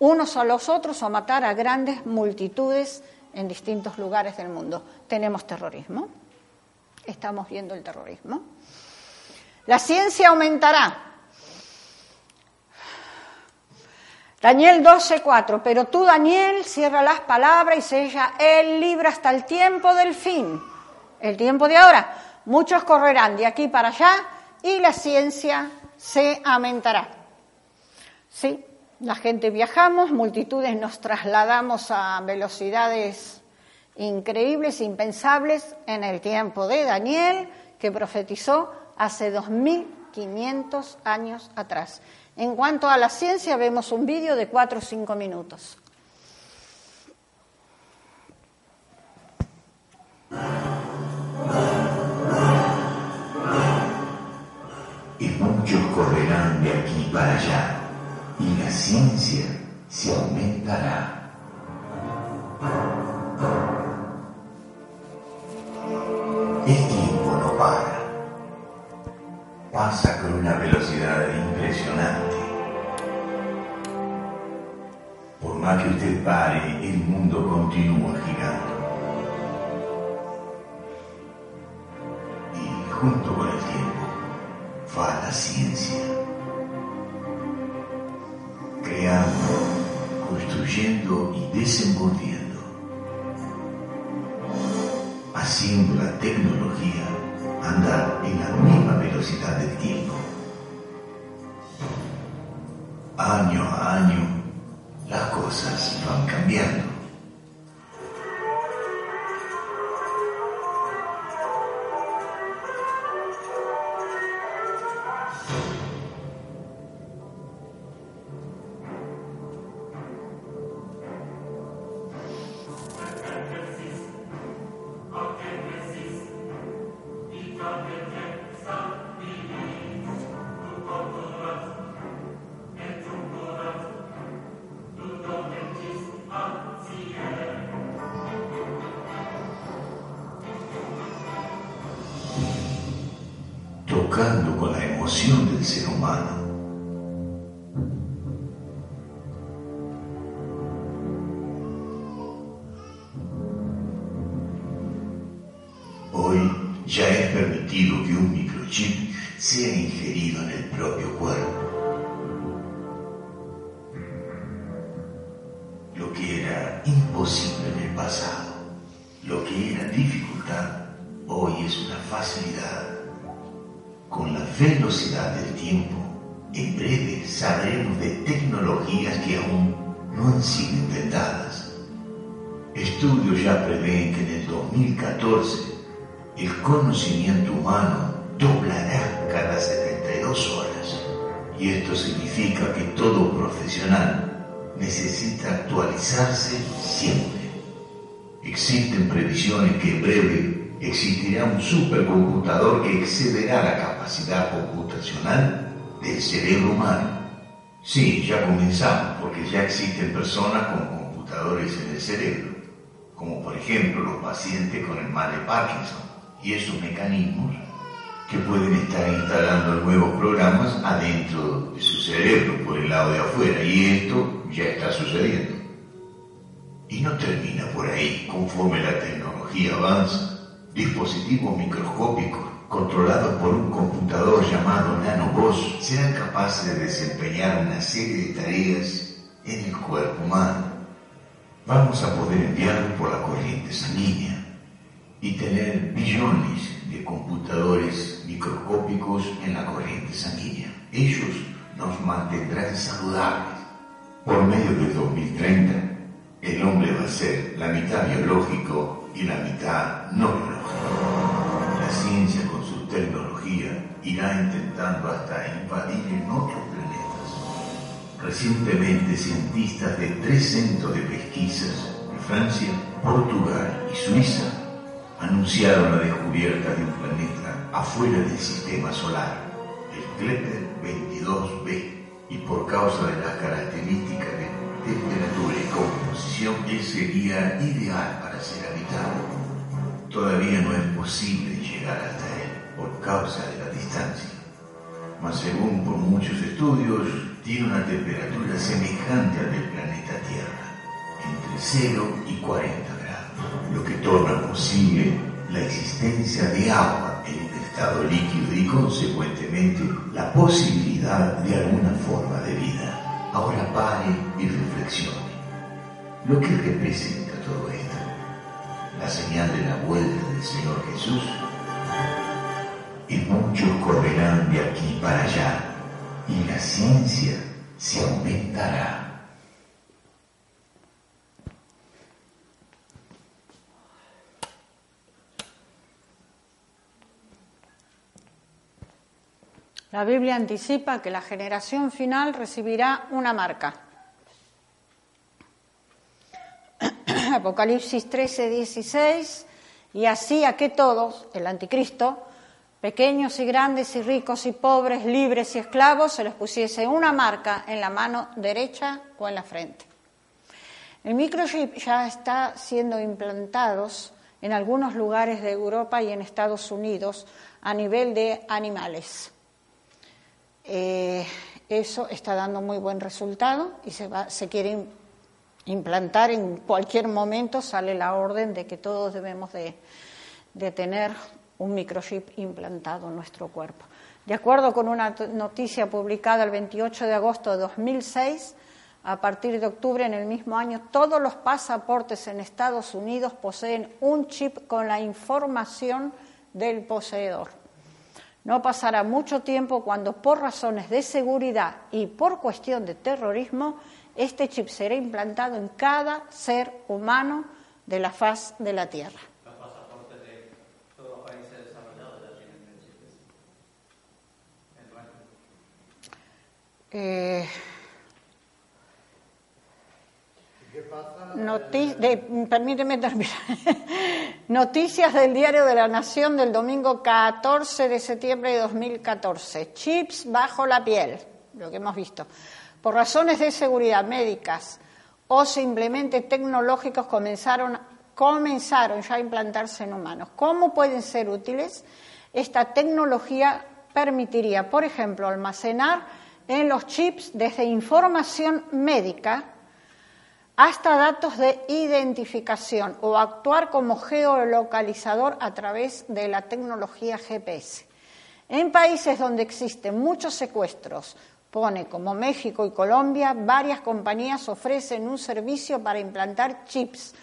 unos a los otros o matar a grandes multitudes en distintos lugares del mundo. Tenemos terrorismo estamos viendo el terrorismo. La ciencia aumentará. Daniel 12:4, pero tú Daniel cierra las palabras y sella el libro hasta el tiempo del fin, el tiempo de ahora. Muchos correrán de aquí para allá y la ciencia se aumentará. Sí, la gente viajamos, multitudes nos trasladamos a velocidades increíbles, impensables en el tiempo de Daniel, que profetizó hace 2.500 años atrás. En cuanto a la ciencia, vemos un vídeo de cuatro o cinco minutos. Y muchos correrán de aquí para allá, y la ciencia se aumentará. El tiempo no para. Pasa con una velocidad impresionante. Por más que usted pare, el mundo continúa girando. Y junto con el tiempo va la ciencia. Construyendo y desenvolviendo haciendo la tecnología andar en la misma velocidad del tiempo. Año a año, las cosas van cambiando. Emoción del ser humano. Tecnologías que aún no han sido inventadas. Estudios ya prevén que en el 2014 el conocimiento humano doblará cada 72 horas. Y esto significa que todo profesional necesita actualizarse siempre. Existen previsiones que en breve existirá un supercomputador que excederá la capacidad computacional del cerebro humano. Sí, ya comenzamos, porque ya existen personas con computadores en el cerebro. como por ejemplo los pacientes con el mal de Parkinson, y esos mecanismos que pueden estar instalando nuevos programas adentro de su cerebro por el lado de afuera, y esto ya está sucediendo. Y no termina por ahí, conforme la tecnología avanza, dispositivos microscópicos controlados por un computador llamado nanobos serán capaces de desempeñar una serie de tareas en el cuerpo humano. Vamos a poder enviarlo por la corriente sanguínea y tener billones de computadores microscópicos en la corriente sanguínea. Ellos nos mantendrán saludables. Por medio del 2030, el hombre va a ser la mitad biológico y la mitad no biológico. La ciencia tecnología irá intentando hasta invadir en otros planetas. Recientemente, cientistas de tres centros de pesquisas de Francia, Portugal y Suiza anunciaron la descubierta de un planeta afuera del sistema solar, el Kepler 22b, y por causa de las características de temperatura y composición, él sería ideal para ser habitado. Todavía no es posible llegar él por causa de la distancia, mas según por muchos estudios, tiene una temperatura semejante al del planeta Tierra, entre 0 y 40 grados, lo que torna posible la existencia de agua en el estado líquido y consecuentemente la posibilidad de alguna forma de vida. Ahora pare y reflexione. Lo que representa todo esto, la señal de la vuelta del Señor Jesús, y muchos correrán de aquí para allá y la ciencia se aumentará. La Biblia anticipa que la generación final recibirá una marca. <coughs> Apocalipsis 13, 16, y así a que todos, el anticristo, pequeños y grandes y ricos y pobres, libres y esclavos, se les pusiese una marca en la mano derecha o en la frente. El microchip ya está siendo implantados en algunos lugares de Europa y en Estados Unidos a nivel de animales. Eh, eso está dando muy buen resultado y se, quiere implantar en cualquier momento, sale la orden de que todos debemos de, de tener un microchip implantado en nuestro cuerpo. De acuerdo con una noticia publicada el 28 de agosto de 2006, a partir de octubre en el mismo año, todos los pasaportes en Estados Unidos poseen un chip con la información del poseedor. No pasará mucho tiempo cuando por razones de seguridad y por cuestión de terrorismo, este chip será implantado en cada ser humano de la faz de la Tierra. Los pasaportes de todos los países desarrollados ya tienen el chip ese. El nuestro. Eh, permíteme terminar. <laughs> Noticias del Diario de la Nación del domingo 14 de septiembre de 2014. Chips bajo la piel, lo que hemos visto. Por razones de seguridad médicas o simplemente tecnológicos comenzaron, comenzaron ya a implantarse en humanos. ¿Cómo pueden ser útiles? Esta tecnología permitiría, por ejemplo, almacenar en los chips desde información médica hasta datos de identificación o actuar como geolocalizador a través de la tecnología GPS. En países donde existen muchos secuestros, pone como México y Colombia, varias compañías ofrecen un servicio para implantar chips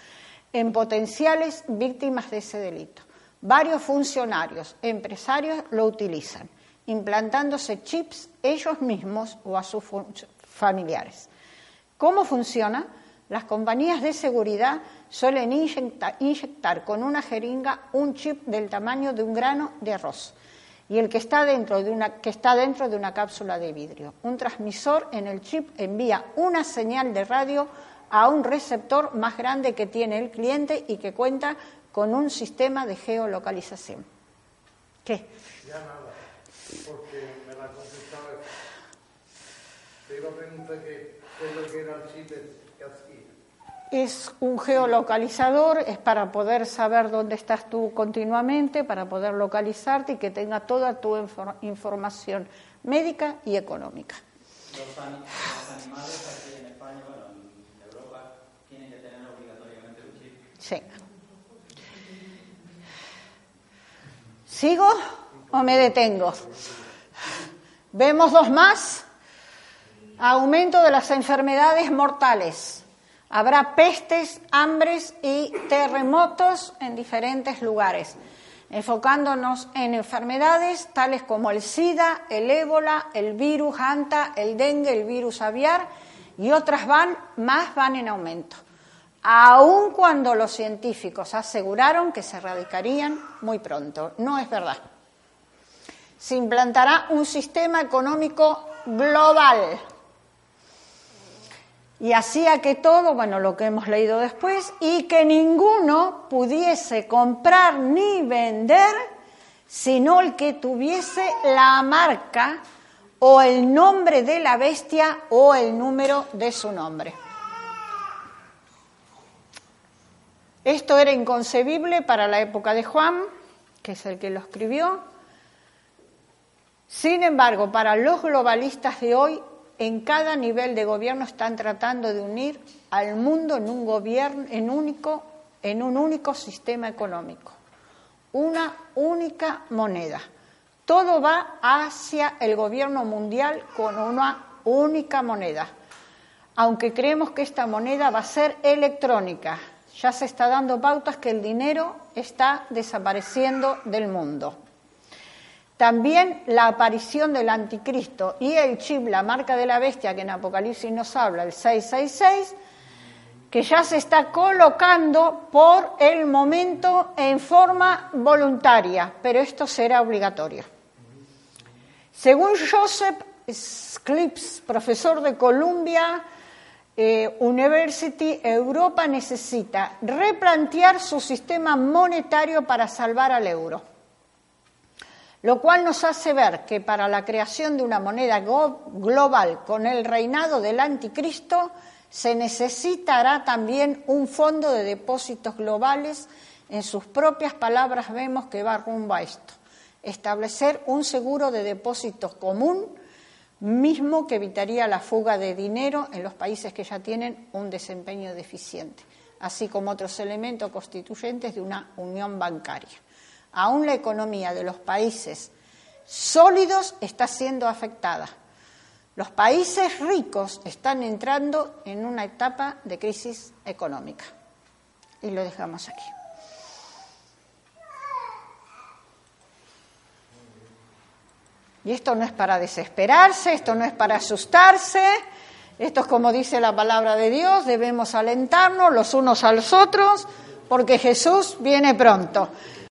en potenciales víctimas de ese delito. Varios funcionarios, empresarios lo utilizan, implantándose chips ellos mismos o a sus familiares. ¿Cómo funciona? Las compañías de seguridad suelen inyecta- inyectar con una jeringa un chip del tamaño de un grano de arroz y el que está dentro de una, que está dentro de una cápsula de vidrio. Un transmisor en el chip envía una señal de radio a un receptor más grande que tiene el cliente y que cuenta con un sistema de geolocalización. ¿Qué? Porque me la contestaba. Te iba a preguntar que, qué es lo que era el chip que hacía. es un geolocalizador, es para poder saber dónde estás tú continuamente, para poder localizarte y que tenga toda tu información médica y económica. Los, animales aquí en España, bueno, en Europa, tienen que tener obligatoriamente un chip. Sí. ¿Sigo o me detengo? Vemos dos más. Aumento de las enfermedades mortales. Habrá pestes, hambres y terremotos en diferentes lugares, enfocándonos en enfermedades tales como el SIDA, el ébola, el virus ANTA, el dengue, el virus aviar y otras van, más van en aumento, aun cuando los científicos aseguraron que se erradicarían muy pronto. No es verdad. Se implantará un sistema económico global y hacía que todo, bueno, lo que hemos leído después, y que ninguno pudiese comprar ni vender, sino el que tuviese la marca o el nombre de la bestia o el número de su nombre. Esto era inconcebible para la época de Juan, que es el que lo escribió. Sin embargo, para los globalistas de hoy en cada nivel de gobierno están tratando de unir al mundo en un gobierno, en único, en un único sistema económico, una única moneda. Todo va hacia el gobierno mundial con una única moneda. Aunque creemos que esta moneda va a ser electrónica, ya se está dando pautas que el dinero está desapareciendo del mundo. También la aparición del anticristo y el chip, la marca de la bestia que en Apocalipsis nos habla, el 666, que ya se está colocando por el momento en forma voluntaria, pero esto será obligatorio. Según Joseph Sclips, profesor de Columbia eh, University, Europa necesita replantear su sistema monetario para salvar al euro lo cual nos hace ver que para la creación de una moneda global con el reinado del anticristo se necesitará también un fondo de depósitos globales. En sus propias palabras vemos que va rumbo a esto, establecer un seguro de depósitos común, mismo que evitaría la fuga de dinero en los países que ya tienen un desempeño deficiente, así como otros elementos constituyentes de una unión bancaria aún la economía de los países sólidos está siendo afectada. Los países ricos están entrando en una etapa de crisis económica. Y lo dejamos aquí. Y esto no es para desesperarse, esto no es para asustarse, esto es como dice la palabra de Dios, debemos alentarnos los unos a los otros porque Jesús viene pronto.